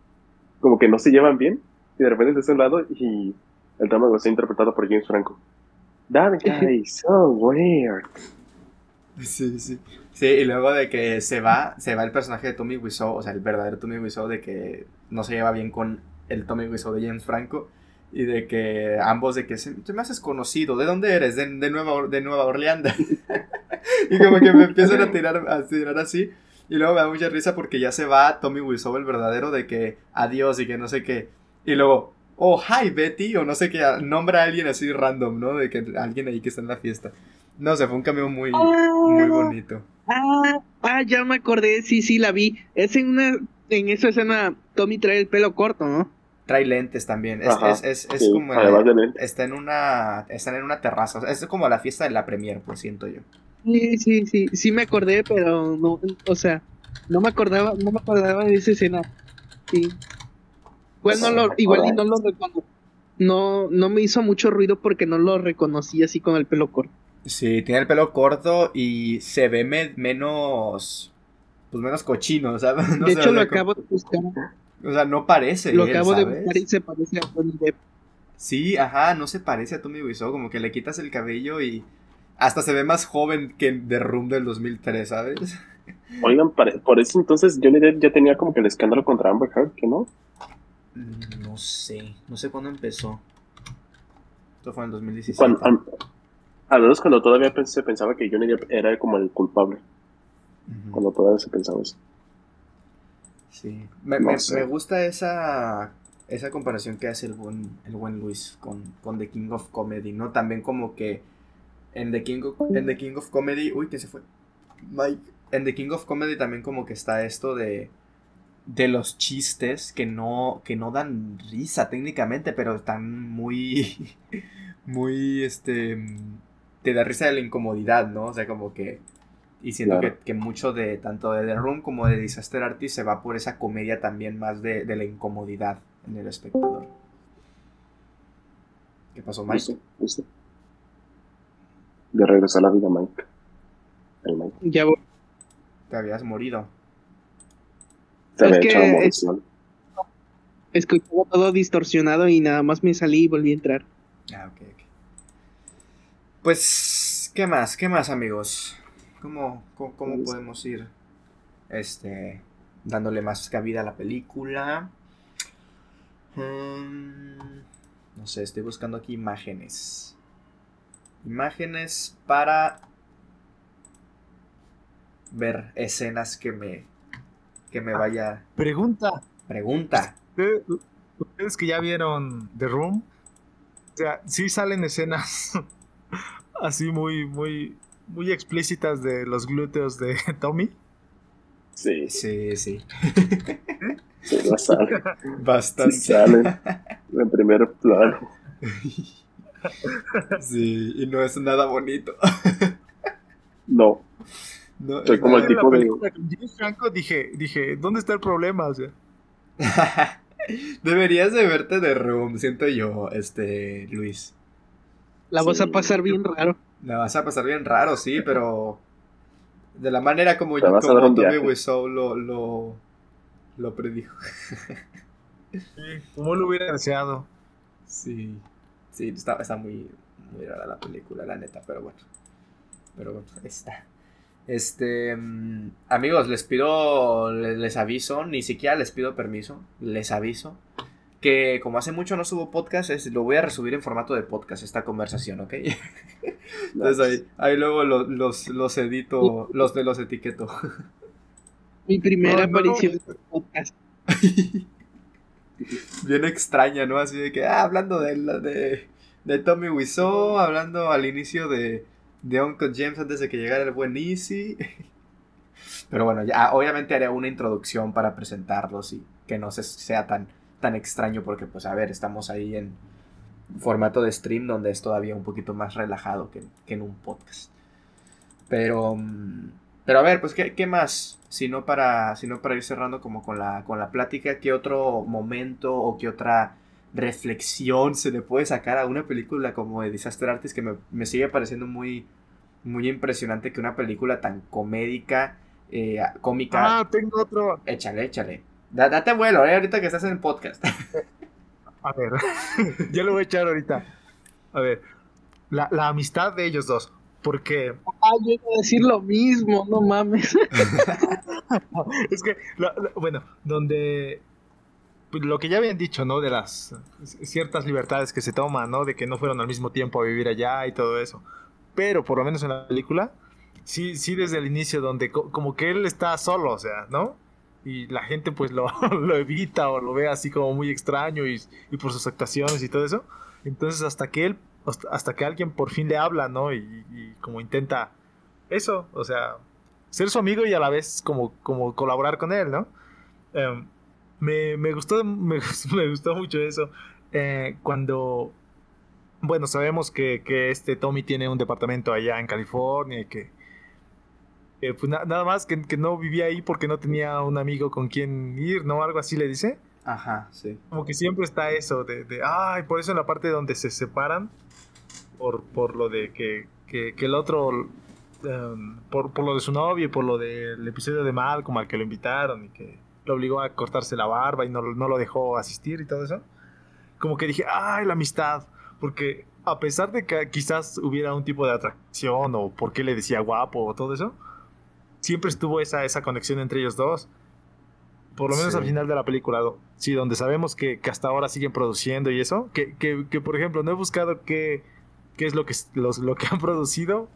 Como que no se llevan bien y de repente está a un lado y el Tommy Wiseau interpretado por James Franco. That guy is so weird. Sí, sí. Sí, y luego de que se va, se va el personaje de Tommy Wiseau, o sea, el verdadero Tommy Wiseau, de que no se lleva bien con el Tommy Wiseau de James Franco. Y de que ambos de que te me haces conocido, ¿de dónde eres? De, de Nueva, de Nueva Orleans. y como que me empiezan a tirar, a tirar así. Y luego me da mucha risa porque ya se va Tommy Wiseau, el verdadero, de que adiós y que no sé qué. Y luego, oh, hi Betty, o no sé qué, nombra a alguien así random, ¿no? De que alguien ahí que está en la fiesta. No sé, fue un cambio muy, muy bonito. Ah, ah, ya me acordé, sí, sí, la vi. Es en una, en esa escena, Tommy trae el pelo corto, ¿no? Trae lentes también. Es, Ajá, es, es, es sí, como. además de lentes. está en una. Están en una terraza. o sea, es como la fiesta de la premier, por siento yo. Sí, sí, sí, sí me acordé, pero no, o sea, no me acordaba, no me acordaba de esa escena. Sí. Pues no lo, igual y no lo recono- No, no me hizo mucho ruido porque no lo reconocí así con el pelo corto. Sí, tiene el pelo corto y se ve me- menos. Pues menos cochino, ¿sabes? No de sé, hecho, lo acabo de buscar. O sea, no parece. Lo él, acabo de buscar y se parece a Johnny Depp. Sí, ajá, no se parece a Tommy Wiseau. Como que le quitas el cabello y. Hasta se ve más joven que en The Room del 2003, ¿sabes? Oigan, por eso entonces Johnny Depp ya tenía como que el escándalo contra Amber Heard, ¿que no? Mm, No sé, no sé cuándo empezó. Esto fue en el 2017. Cuando, al menos cuando todavía se pensaba que Johnny Depp era como el culpable. Cuando todavía se pensaba eso. Sí. Me, No me- gusta esa, esa comparación que hace el buen, el buen Luis con, con The King of Comedy, ¿no? También como que en The King of, en The King of Comedy... Uy, ¿quién se fue? Mike. En The King of Comedy también como que está esto de... De los chistes que no, que no dan risa técnicamente, pero están muy... Muy, este... Te da risa de la incomodidad, ¿no? O sea, como que... Y siento Claro. que, que mucho de tanto de The Room como de Disaster Artist se va por esa comedia también más de, de la incomodidad en el espectador. ¿Qué pasó, Mike? ¿Viste? ¿Viste? De regresar a la vida, Mike. El Mike. Ya voy. Te habías morido. Se Es había que echado es- escuchaba todo distorsionado y nada más me salí y volví a entrar. Ah, ok, ok. Pues, ¿qué más? ¿Qué más, amigos? ¿Cómo, cómo, cómo Pues- podemos ir este, dándole más cabida a la película? Mm, no sé, estoy buscando aquí imágenes. Imágenes para ver escenas que me que me vaya Pregunta. pregunta. ¿Ustedes ustedes que ya vieron The Room? O sea, sí salen escenas así muy, muy, muy explícitas de los glúteos de Tommy. Sí, Sí, sí. sí, no sale. Sí Bastante. salen. En primer plano. Sí, y no es nada bonito. No. No, Soy como el la tipo de- Franco dije, dije, ¿dónde está el problema? O sea, Deberías de verte de room, siento yo, este, Luis. La vas Sí. a pasar bien raro. La vas a pasar bien raro, sí, pero de la manera como, un Tommy. Wiseau lo, lo, lo predijo. sí, como lo hubiera deseado. Sí, sí, está, está muy, muy rara la película, la neta, pero bueno. Pero bueno, ahí está. Este, mm, amigos, les pido, les, les aviso, ni siquiera les pido permiso, les aviso que como hace mucho no subo podcast, es- lo voy a resubir en formato de podcast esta conversación, ¿ok? Entonces ahí, ahí luego lo- los, los edito, los de los etiqueto. Mi primera No, no, aparición en podcast. Bien extraña, ¿no? Así de que, ah, hablando de, de, de Tommy Wiseau, hablando al inicio de, de Uncle James antes de que llegara el buen Easy. Pero bueno, ya obviamente haré una introducción para presentarlos y que no se, sea tan, tan extraño porque, pues, a ver, estamos ahí en formato de stream donde es todavía un poquito más relajado que, que en un podcast. Pero, mm, pero a ver, pues, ¿qué, qué más? Si no, para, si no para ir cerrando como con la, con la plática, ¿qué otro momento o qué otra reflexión se le puede sacar a una película como de Disaster Artist que me, me sigue pareciendo muy, muy impresionante que una película tan comédica, eh, cómica... Ah, tengo otro. Échale, échale. Da- date vuelo, eh, ahorita que estás en el podcast. A ver, yo lo voy a echar ahorita. A ver, la, la amistad de ellos dos. Porque Ah, yo iba a decir lo mismo, no mames. es que, la- la- bueno, donde pues, lo que ya habían dicho, ¿no? De las ciertas libertades que se toman, ¿no? De que no fueron al mismo tiempo a vivir allá y todo eso. Pero por lo menos en la película, sí, sí desde el inicio, donde co- como que él está solo, o sea, ¿no? Y la gente pues lo, evita o lo ve así como muy extraño y, por sus actuaciones y todo eso. Entonces hasta que él, hasta- que alguien por fin le habla, ¿no? Y, y como intenta eso, o sea, ser su amigo y a la vez como, como colaborar con él, ¿no? Em, me, me gustó, me gustó mucho eso. eh, cuando, bueno, sabemos que, que este Tommy tiene un departamento allá en California y que, que, pues na- nada más que, que no vivía ahí porque no tenía un amigo con quien ir, ¿no? Algo así le dice. Ajá, sí. Como que siempre está eso de, de ay, por eso en la parte donde se separan, por, por lo de que, que, que el otro, em, por, por lo de su novio y por lo del episodio de Malcolm al que lo invitaron y que lo obligó a cortarse la barba y no, no lo dejó asistir y todo eso. Como que dije, ay, la amistad, porque a pesar de que quizás hubiera un tipo de atracción o por qué le decía guapo o todo eso, siempre estuvo esa, esa conexión entre ellos dos. Por lo menos Sí. al final de la película, sí, donde sabemos que, que hasta ahora siguen produciendo y eso, que, que, que, por ejemplo no he buscado qué, qué es lo que, los, lo que han producido,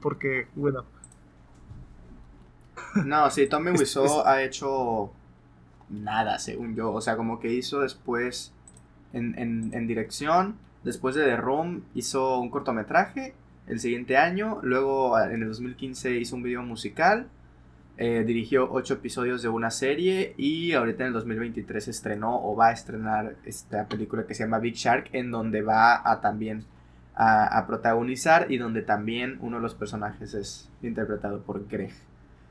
porque, bueno, No, sí, Tommy Es- Wiseau es- ha hecho nada, según yo. O sea, como que hizo después en, en, en dirección, después de The Room, hizo un cortometraje el siguiente año. Luego, en el 2015, hizo un video musical. Eh, dirigió ocho episodios de una serie y ahorita en el 2023 estrenó o va a estrenar esta película que se llama Big Shark en donde va a también a, a protagonizar y donde también uno de los personajes es interpretado por Greg.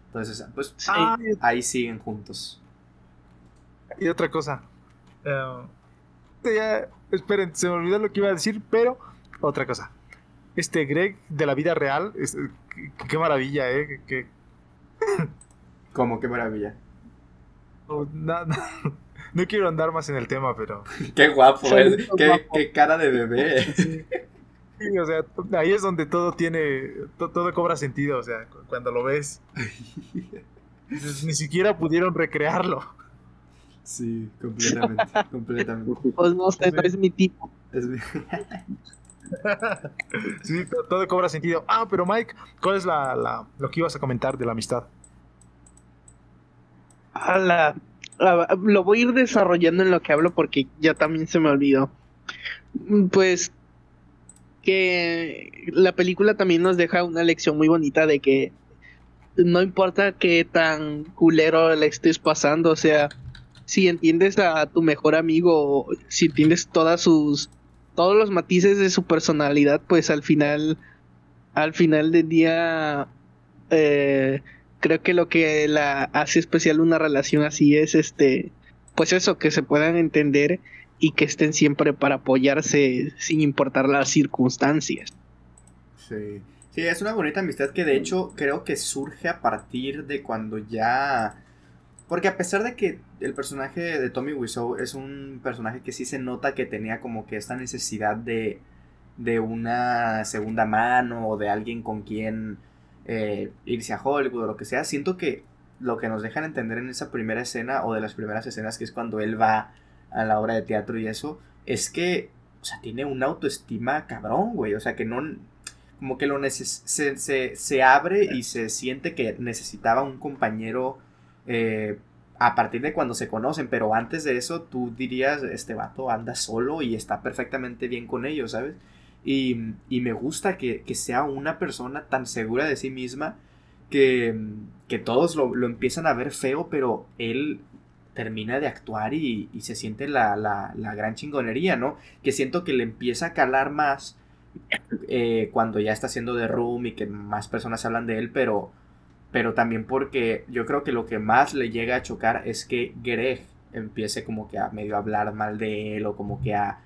Entonces, pues Sí. Ah, ahí siguen juntos. y otra cosa. Eh, ya, esperen, se me olvidó lo que iba a decir, pero otra cosa. Este Greg de la vida real, es- qué, qué maravilla, ¿eh? Que, Como qué maravilla. oh, no quiero andar más en el tema, pero... Qué guapo, es, qué, guapo. qué cara de bebé. Sí, o sea, ahí es donde todo tiene, to- todo cobra sentido, o sea, cu- cuando lo ves. Ni siquiera pudieron recrearlo. Sí, completamente, completamente. Pues no sé, no es mi tipo. Es mi- Sí, to- todo cobra sentido. Ah, pero Mike, ¿cuál es la, la- lo que ibas a comentar de la amistad? Ala, ah, lo voy a ir desarrollando en lo que hablo porque ya también se me olvidó. Pues que la película también nos deja una lección muy bonita de que no importa qué tan culero la estés pasando, o sea, si entiendes a tu mejor amigo, si entiendes todas sus todos los matices de su personalidad, pues al final al final del día eh, creo que lo que la hace especial una relación así es este pues eso que se puedan entender y que estén siempre para apoyarse sin importar las circunstancias Sí. Sí, es una bonita amistad que de hecho creo que surge a partir de cuando ya... Porque a pesar de que el personaje de Tommy Wiseau es un personaje que sí se nota que tenía como que esta necesidad de, de una segunda mano o de alguien con quien eh, irse a Hollywood o lo que sea, siento que lo que nos dejan entender en esa primera escena o de las primeras escenas que es cuando él va a la obra de teatro y eso, es que, o sea, tiene una autoestima cabrón, güey, o sea, que no, como que lo neces se, se, se abre y se siente que necesitaba un compañero eh, a partir de cuando se conocen, pero antes de eso tú dirías, este vato anda solo y está perfectamente bien con ellos, ¿sabes? Y, y me gusta que, que sea una persona tan segura de sí misma que, que todos lo, lo empiezan a ver feo, pero él termina de actuar y, y se siente la, la, la gran chingonería, ¿no? Que siento que le empieza a calar más eh, cuando ya está haciendo The Room y que más personas hablan de él, pero, pero también porque yo creo que lo que más le llega a chocar es que Greg empiece como que a medio hablar mal de él o como que a,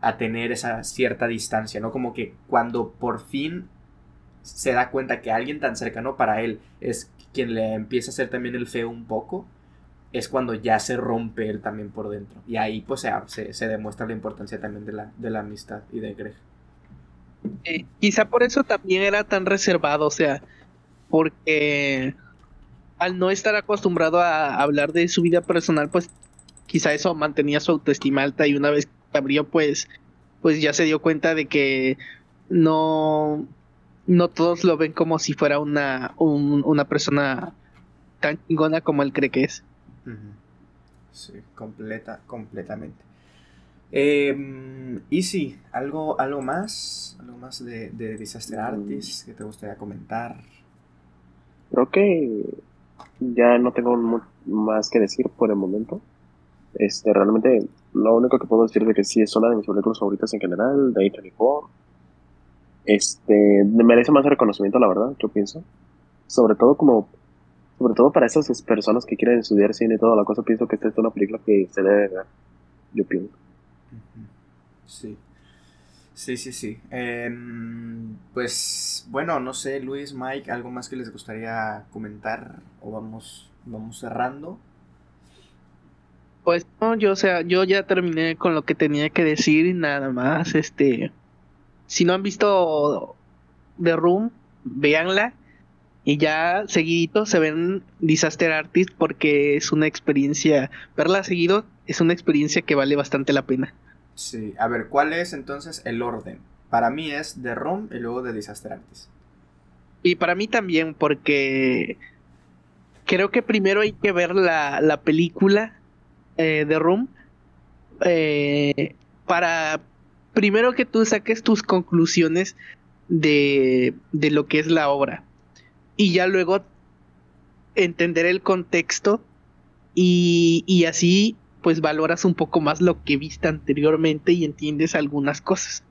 a tener esa cierta distancia, ¿no? Como que cuando por fin se da cuenta que alguien tan cercano para él es quien le empieza a hacer también el feo un poco, es cuando ya se rompe él también por dentro. Y ahí pues se, se, demuestra la importancia también de la, de la amistad y de Greg. Eh, quizá por eso también era tan reservado, o sea, porque al no estar acostumbrado a hablar de su vida personal, pues quizá eso mantenía su autoestima alta y una vez abrió, pues, pues ya se dio cuenta de que no, no todos lo ven como si fuera una, una persona tan chingona como él cree que es. Sí, completa, completamente. Eh, y sí, algo, algo más, algo más de, de Disaster mm. Artist que te gustaría comentar. Creo que ya no tengo más que decir por el momento. Este, realmente, lo único que puedo decir es que sí es una de mis películas favoritas en general, de A24. Este, merece más reconocimiento, la verdad, yo pienso. Sobre todo como sobre todo para esas personas que quieren estudiar cine y toda la cosa, pienso que esta es una película que se debe ver, yo pienso. Sí. Sí, sí, sí. Em, pues bueno, no sé, Luis, Mike, ¿algo más que les gustaría comentar o vamos, vamos cerrando? Pues no, yo, o sea, yo ya terminé con lo que tenía que decir y nada más, este, si no han visto The Room, véanla y ya seguidito se ven Disaster Artist porque es una experiencia, verla seguido es una experiencia que vale bastante la pena. Sí, a ver, ¿cuál es entonces el orden? Para mí es de ROM y luego de Disaster Artist. Y para mí también, porque creo que primero hay que ver la, película eh, de Room eh, para primero que tú saques tus conclusiones de, de lo que es la obra y ya luego entender el contexto y, así pues valoras un poco más lo que viste anteriormente y entiendes algunas cosas.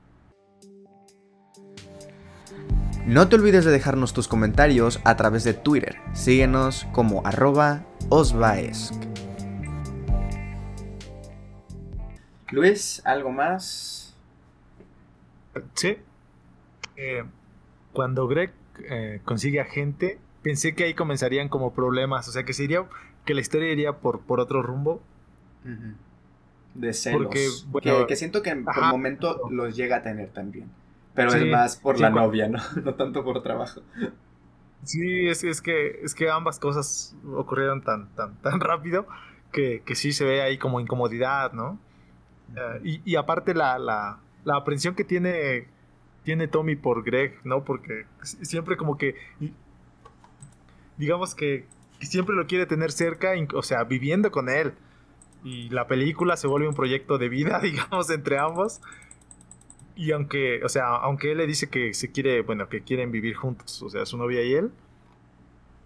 No te olvides de dejarnos tus comentarios a través de Twitter. Síguenos como arroba osvaesc. Luis, ¿algo más? Sí. Eh, cuando Greg eh, consigue a gente, pensé que ahí comenzarían como problemas, o sea, que sería que la historia iría por, por otro rumbo. De celos. que, siento que en por momento los llega a tener también. Pero es más por la novia, ¿no? no tanto por trabajo. Sí, es, es, que, es que ambas cosas ocurrieron tan, tan, tan rápido que, que sí se ve ahí como incomodidad, ¿no? Eh, y, aparte la, la, la aprensión que tiene tiene Tommy por Greg, ¿no? Porque siempre como que, digamos que siempre lo quiere tener cerca, o sea, viviendo con él. Y la película se vuelve un proyecto de vida, digamos, entre ambos. Y aunque, o sea, aunque él le dice que se quiere, bueno, que quieren vivir juntos, o sea, su novia y él,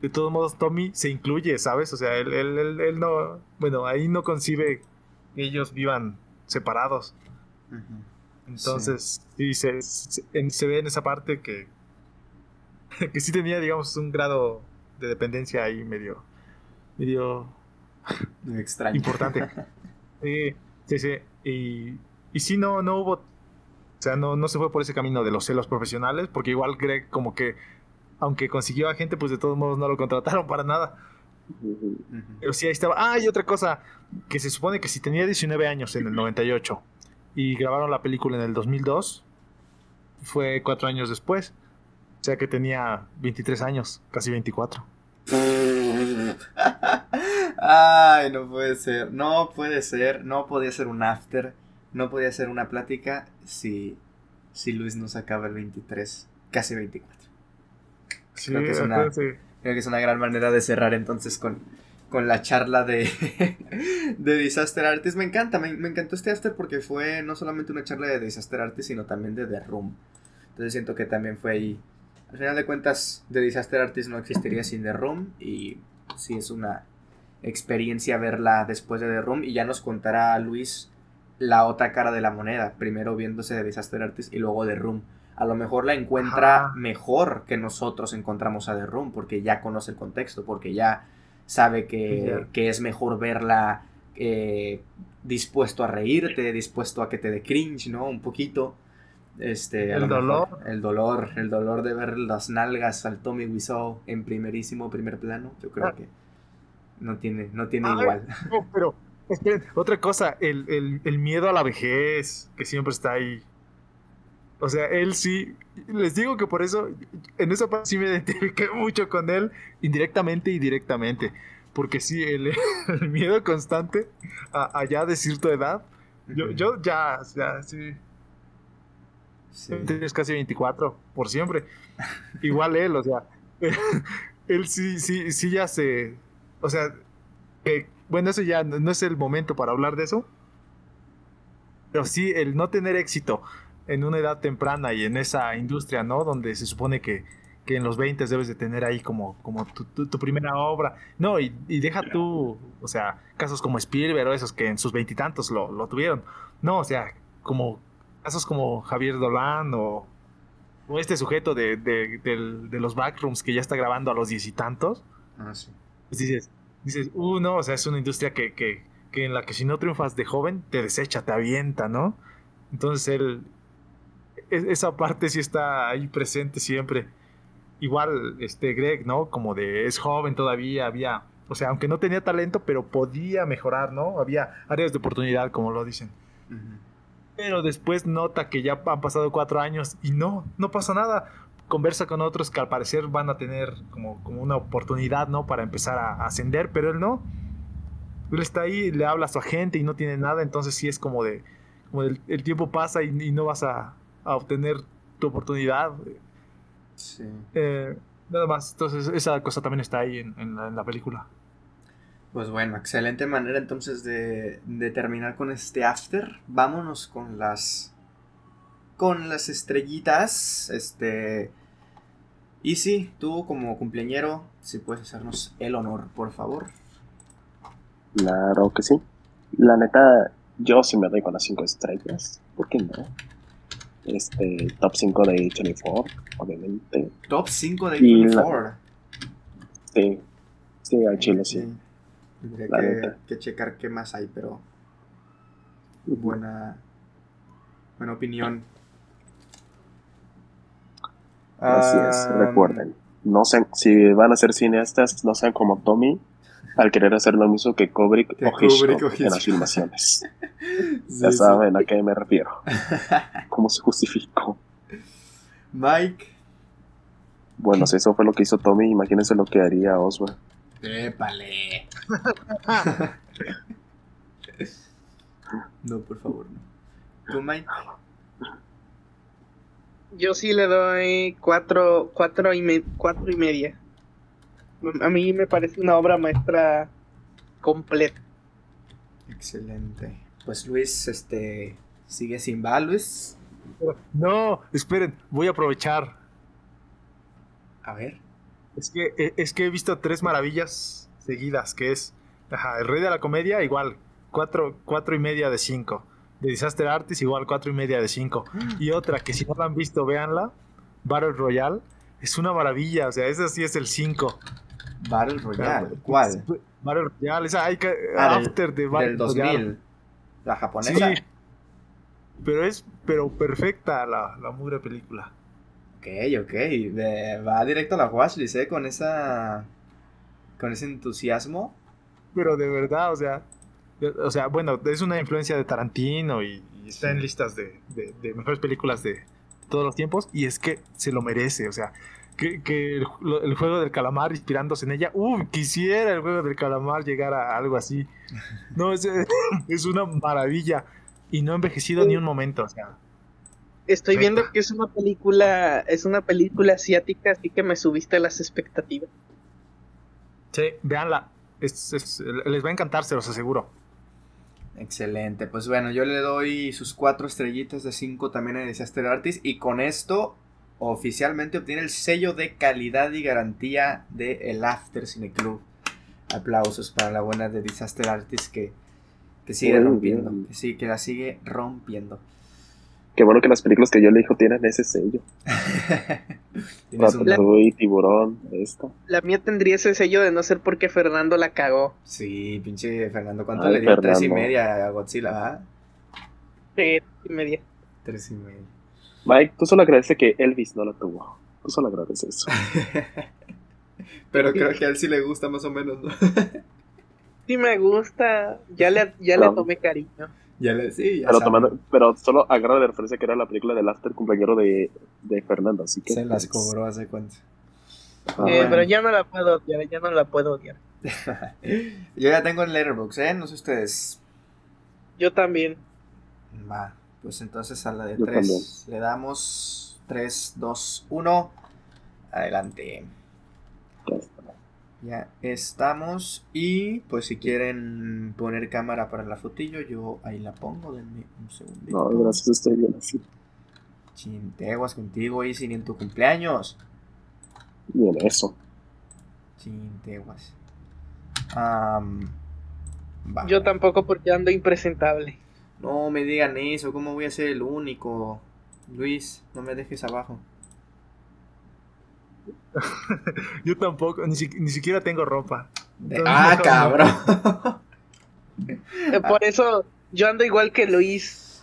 de todos modos Tommy se incluye, ¿sabes? O sea, él, él, él, no, bueno, ahí no concibe que ellos vivan separados. Entonces, sí, se, se, ve en esa parte que, que sí tenía, digamos, un grado de dependencia ahí medio, medio extraño. Importante. sí, sí, sí. Y, y sí, no, no hubo, o sea, no, no se fue por ese camino de los celos profesionales, porque igual Greg como que, aunque consiguió a gente, pues de todos modos no lo contrataron para nada. Pero sí, ahí estaba. Ah, y otra cosa, que se supone que si tenía 19 años en el 98 y grabaron la película en el 2002. Fue cuatro años después. O sea que tenía 23 años, casi 24. Ay, no puede ser. No puede ser. No podía ser un after. No podía ser una plática si, si Luis no sacaba el 23. Casi 24. creo, que es una, creo que es una gran manera de cerrar entonces con, con la charla de, de Disaster Artist. Me encanta, me, encantó este after porque fue no solamente una charla de Disaster Artist, sino también de The Room. Entonces siento que también fue ahí. Al final de cuentas, The Disaster Artist no existiría sin The Room y sí es una experiencia verla después de The Room y ya nos contará Luis la otra cara de la moneda, primero viéndose de Disaster Artist y luego The Room. A lo mejor la encuentra mejor que nosotros encontramos a The Room porque ya conoce el contexto, porque ya sabe que, es mejor verla eh, dispuesto a reírte, dispuesto a que te dé cringe, ¿no? Un poquito. Este, El mejor, dolor. el dolor, el dolor de ver las nalgas al Tommy Wiseau en primerísimo primer plano, yo creo Ah. que no tiene, no tiene Ah, igual. No, pero otra cosa, el, el- el miedo a la vejez, que siempre está ahí. O sea, él sí, les digo que por eso, en esa parte sí me identifiqué mucho con él, indirectamente y directamente. Porque sí, el, el miedo constante a, a ya decir tu edad. Yo, yo ya, ya, sí, Sí. tienes casi 24, por siempre. Igual él, o sea, él sí, sí, sí ya se, o sea, que, bueno, eso ya no no es el momento para hablar de eso, pero sí el no tener éxito en una edad temprana y en esa industria, ¿no? Donde se supone que, que en los 20 debes de tener ahí como, como tu, tu- tu primera obra. No, y, y deja tú, o sea, casos como Spielberg o esos que en sus veintitantos lo, lo tuvieron. No, o sea, como casos como Javier Dolan o, o este sujeto de, de, del- de los backrooms que ya está grabando a los diez y tantos, Ah, sí. pues dices, dices, uh, no, o sea, es una industria que, que, que en la que si no triunfas de joven, te desecha, te avienta, ¿no? Entonces él, esa parte sí está ahí presente siempre. Igual, este Greg, ¿no? Como de, es joven todavía, había, o sea, aunque no tenía talento, pero podía mejorar, ¿no? Había áreas de oportunidad, como lo dicen. Ujú. Pero después nota que ya han pasado cuatro años y no, no pasa nada. Conversa con otros que al parecer van a tener como, como una oportunidad, ¿no? Para empezar a ascender, pero él no. Él está ahí, le habla a su agente y no tiene nada, entonces sí es como de, como el, el tiempo pasa y, y no vas a, a obtener tu oportunidad. Sí. Eh, nada más, entonces esa cosa también está ahí en, en la, en la película. Pues bueno, excelente manera entonces de, de terminar con este after. Vámonos con las con las estrellitas. Este y sí, tú como cumpleañero, si puedes hacernos el honor, por favor. Claro que sí. La neta, yo sí me doy con las 5 estrellas. ¿Por qué no? Este, top 5 de 24, obviamente. Top 5 de Y la- 24. Sí, sí, al chile sí. Tendría La que, que checar qué más hay, pero buena buena opinión. Así es, Ah, recuerden. No sean, si van a ser cineastas, no sean como Tommy al querer hacer lo mismo que Kubrick Que o Hitchcock Kubrick o en las filmaciones. sí, ya sí. saben a qué me refiero. ¿Cómo se justificó? Mike. Bueno, si eso fue lo que hizo Tommy, imagínense lo que haría Oswald. Épale. no, por favor, no. ¿Tú, Mike? Yo sí le doy cuatro, cuatro y, me- cuatro y media. A mí me parece una obra maestra completa. Excelente. Pues Luis, este, sigue sin va, Luis. No, esperen, voy a aprovechar. A ver. Es que, eh, es que he visto tres maravillas seguidas, que es ajá, El Rey de la Comedia, igual, cuatro, cuatro y media de cinco. De Disaster Artist, igual, cuatro y media de cinco. Y otra, que si no la han visto, véanla, Battle Royale, es una maravilla, o sea, esa sí es el 5. Battle Royale. ¿Cuál? Battle Royale, esa hay que... Ah, del- after de Battle Del Royale. 2000. La japonesa. Sí, pero es pero perfecta la, la mugre película. Ok, ok. de- va directo a la watchlist, ¿eh? Con esa. Con ese entusiasmo. Pero de verdad, o sea, de- o sea, bueno, es una influencia de Tarantino y, y está Sí. en listas de, de- de mejores películas de todos los tiempos y es que se lo merece, o sea, que, que el, lo- el juego del calamar inspirándose en ella, uy, quisiera el juego del calamar llegar a algo así. No, es, es una maravilla y no ha envejecido ni un momento, o sea, Estoy viendo que es una película, es una película asiática, así que me subiste las expectativas. sí, véanla, es- es- les va a encantar, se los aseguro. Excelente. Pues bueno, yo le doy sus cuatro estrellitas de 5 también a Disaster Artist. Y con esto, oficialmente obtiene el sello de calidad y garantía de el After Cine Club. Aplausos para la buena de Disaster Artist que, que sigue rompiendo. bien. Que sí, que la sigue rompiendo. Qué bueno que las películas que yo le dijo tienen ese sello. Tienes un- Ratatouille, Tiburón, esto. La mía tendría ese sello de no ser porque Fernando la cagó. Sí, pinche Fernando, ¿cuánto Ay, le dio? Tres y media a Godzilla, ¿ah? Sí, y media. Tres y media. Mike, tú solo agradeces que Elvis no la tuvo. Tú solo agradeces eso. Pero creo que a él sí le gusta más o menos, ¿no? Sí me gusta, ya le, ya le tomé cariño. Ya le, sí, ya Pero, tomando, pero solo agarra la referencia que era la película del After compañero de, de Fernando, así que. Se las pues, cobró hace cuánto. ah, Eh. Pero ya no la puedo odiar, ya no la puedo odiar. Yo ya tengo el Letterboxd, ¿eh? No sé ustedes. Yo también. Va, pues entonces a la de Yo 3 le damos 3, 2, 1. Adelante. ya está. Ya estamos. Y pues si quieren poner cámara para la fotillo, yo ahí la pongo. Denme un segundito. No, gracias, estoy bien así. Chinteguas contigo, Easy, ni en tu cumpleaños. Bien, eso. Chinteguas. Va. Yo tampoco porque ando impresentable. No me digan eso, ¿cómo voy a ser el único? Luis, no me dejes abajo. Yo tampoco, ni, siquiera tengo ropa. Ah, cabrón. Eh, por eso yo ando igual que Luis.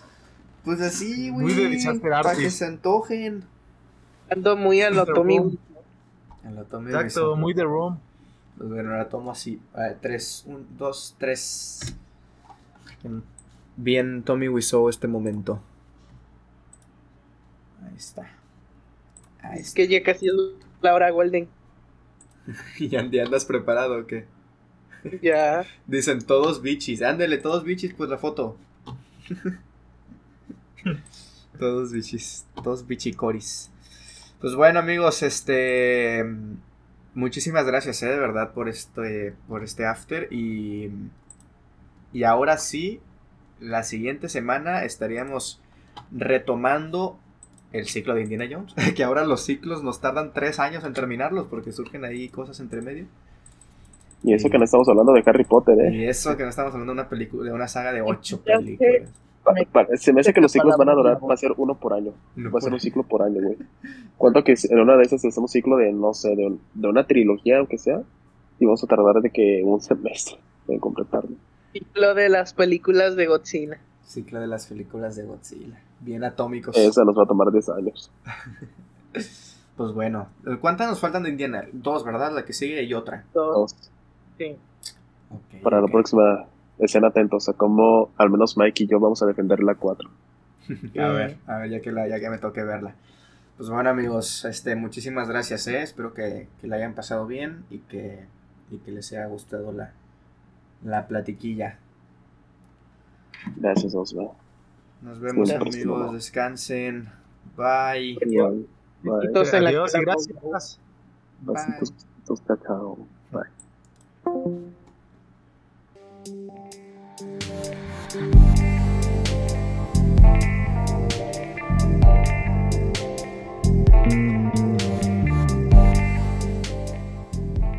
Pues así, güey. Para que se antojen. Ando muy a lo Tommy. Exacto, muy de Rome. Pues bueno, la tomo así. A ver, 3, 1, Bien, Tommy Wiseau este momento. Ahí está. Ahí Es está. que ya casi es la hora golden. ¿Ya ya andas preparado o qué? Ya. Dicen todos bichis. Ándele, todos bichis, pues la foto. todos bichis. Todos bichicoris. Pues bueno, amigos, este. Muchísimas gracias, eh, de verdad, por este. Por este after. Y. Y ahora sí. La siguiente semana estaríamos retomando el ciclo de Indiana Jones. Que ahora los ciclos nos tardan tres años en terminarlos. Porque surgen ahí cosas entre medio. Y eso que no estamos hablando de Harry Potter, ¿eh? Y eso que no estamos hablando de una película, de una saga de ocho películas. Se me hace que los ciclos van a durar, va a ser uno por año. No Va a ser un ciclo por año, güey. ¿Cuánto que en una de esas hacemos un ciclo de, no sé, de, un- de una trilogía, aunque sea? Y vamos a tardar de que un semestre en completarlo. Ciclo de las películas de Godzilla. Ciclo de las películas de Godzilla. Bien atómicos. Esa nos va a tomar 10 años. Pues bueno. ¿Cuántas nos faltan de Indiana? Dos, ¿verdad? La que sigue y otra. Dos. Sí. Para la próxima, estén atentos a cómo al menos Mike y yo vamos a defender la 4. A ver, a ver, ya que, la, ya que me toque verla. Pues bueno, amigos, este, muchísimas gracias, ¿eh? Espero que, que la hayan pasado bien y que, y que les haya gustado la, la platiquilla. Gracias, Osvaldo. Nos vemos, Sí, amigos. Descansen. Bye. Bye. En la Adiós y gracias. Besitos, besitos, cacao. Bye.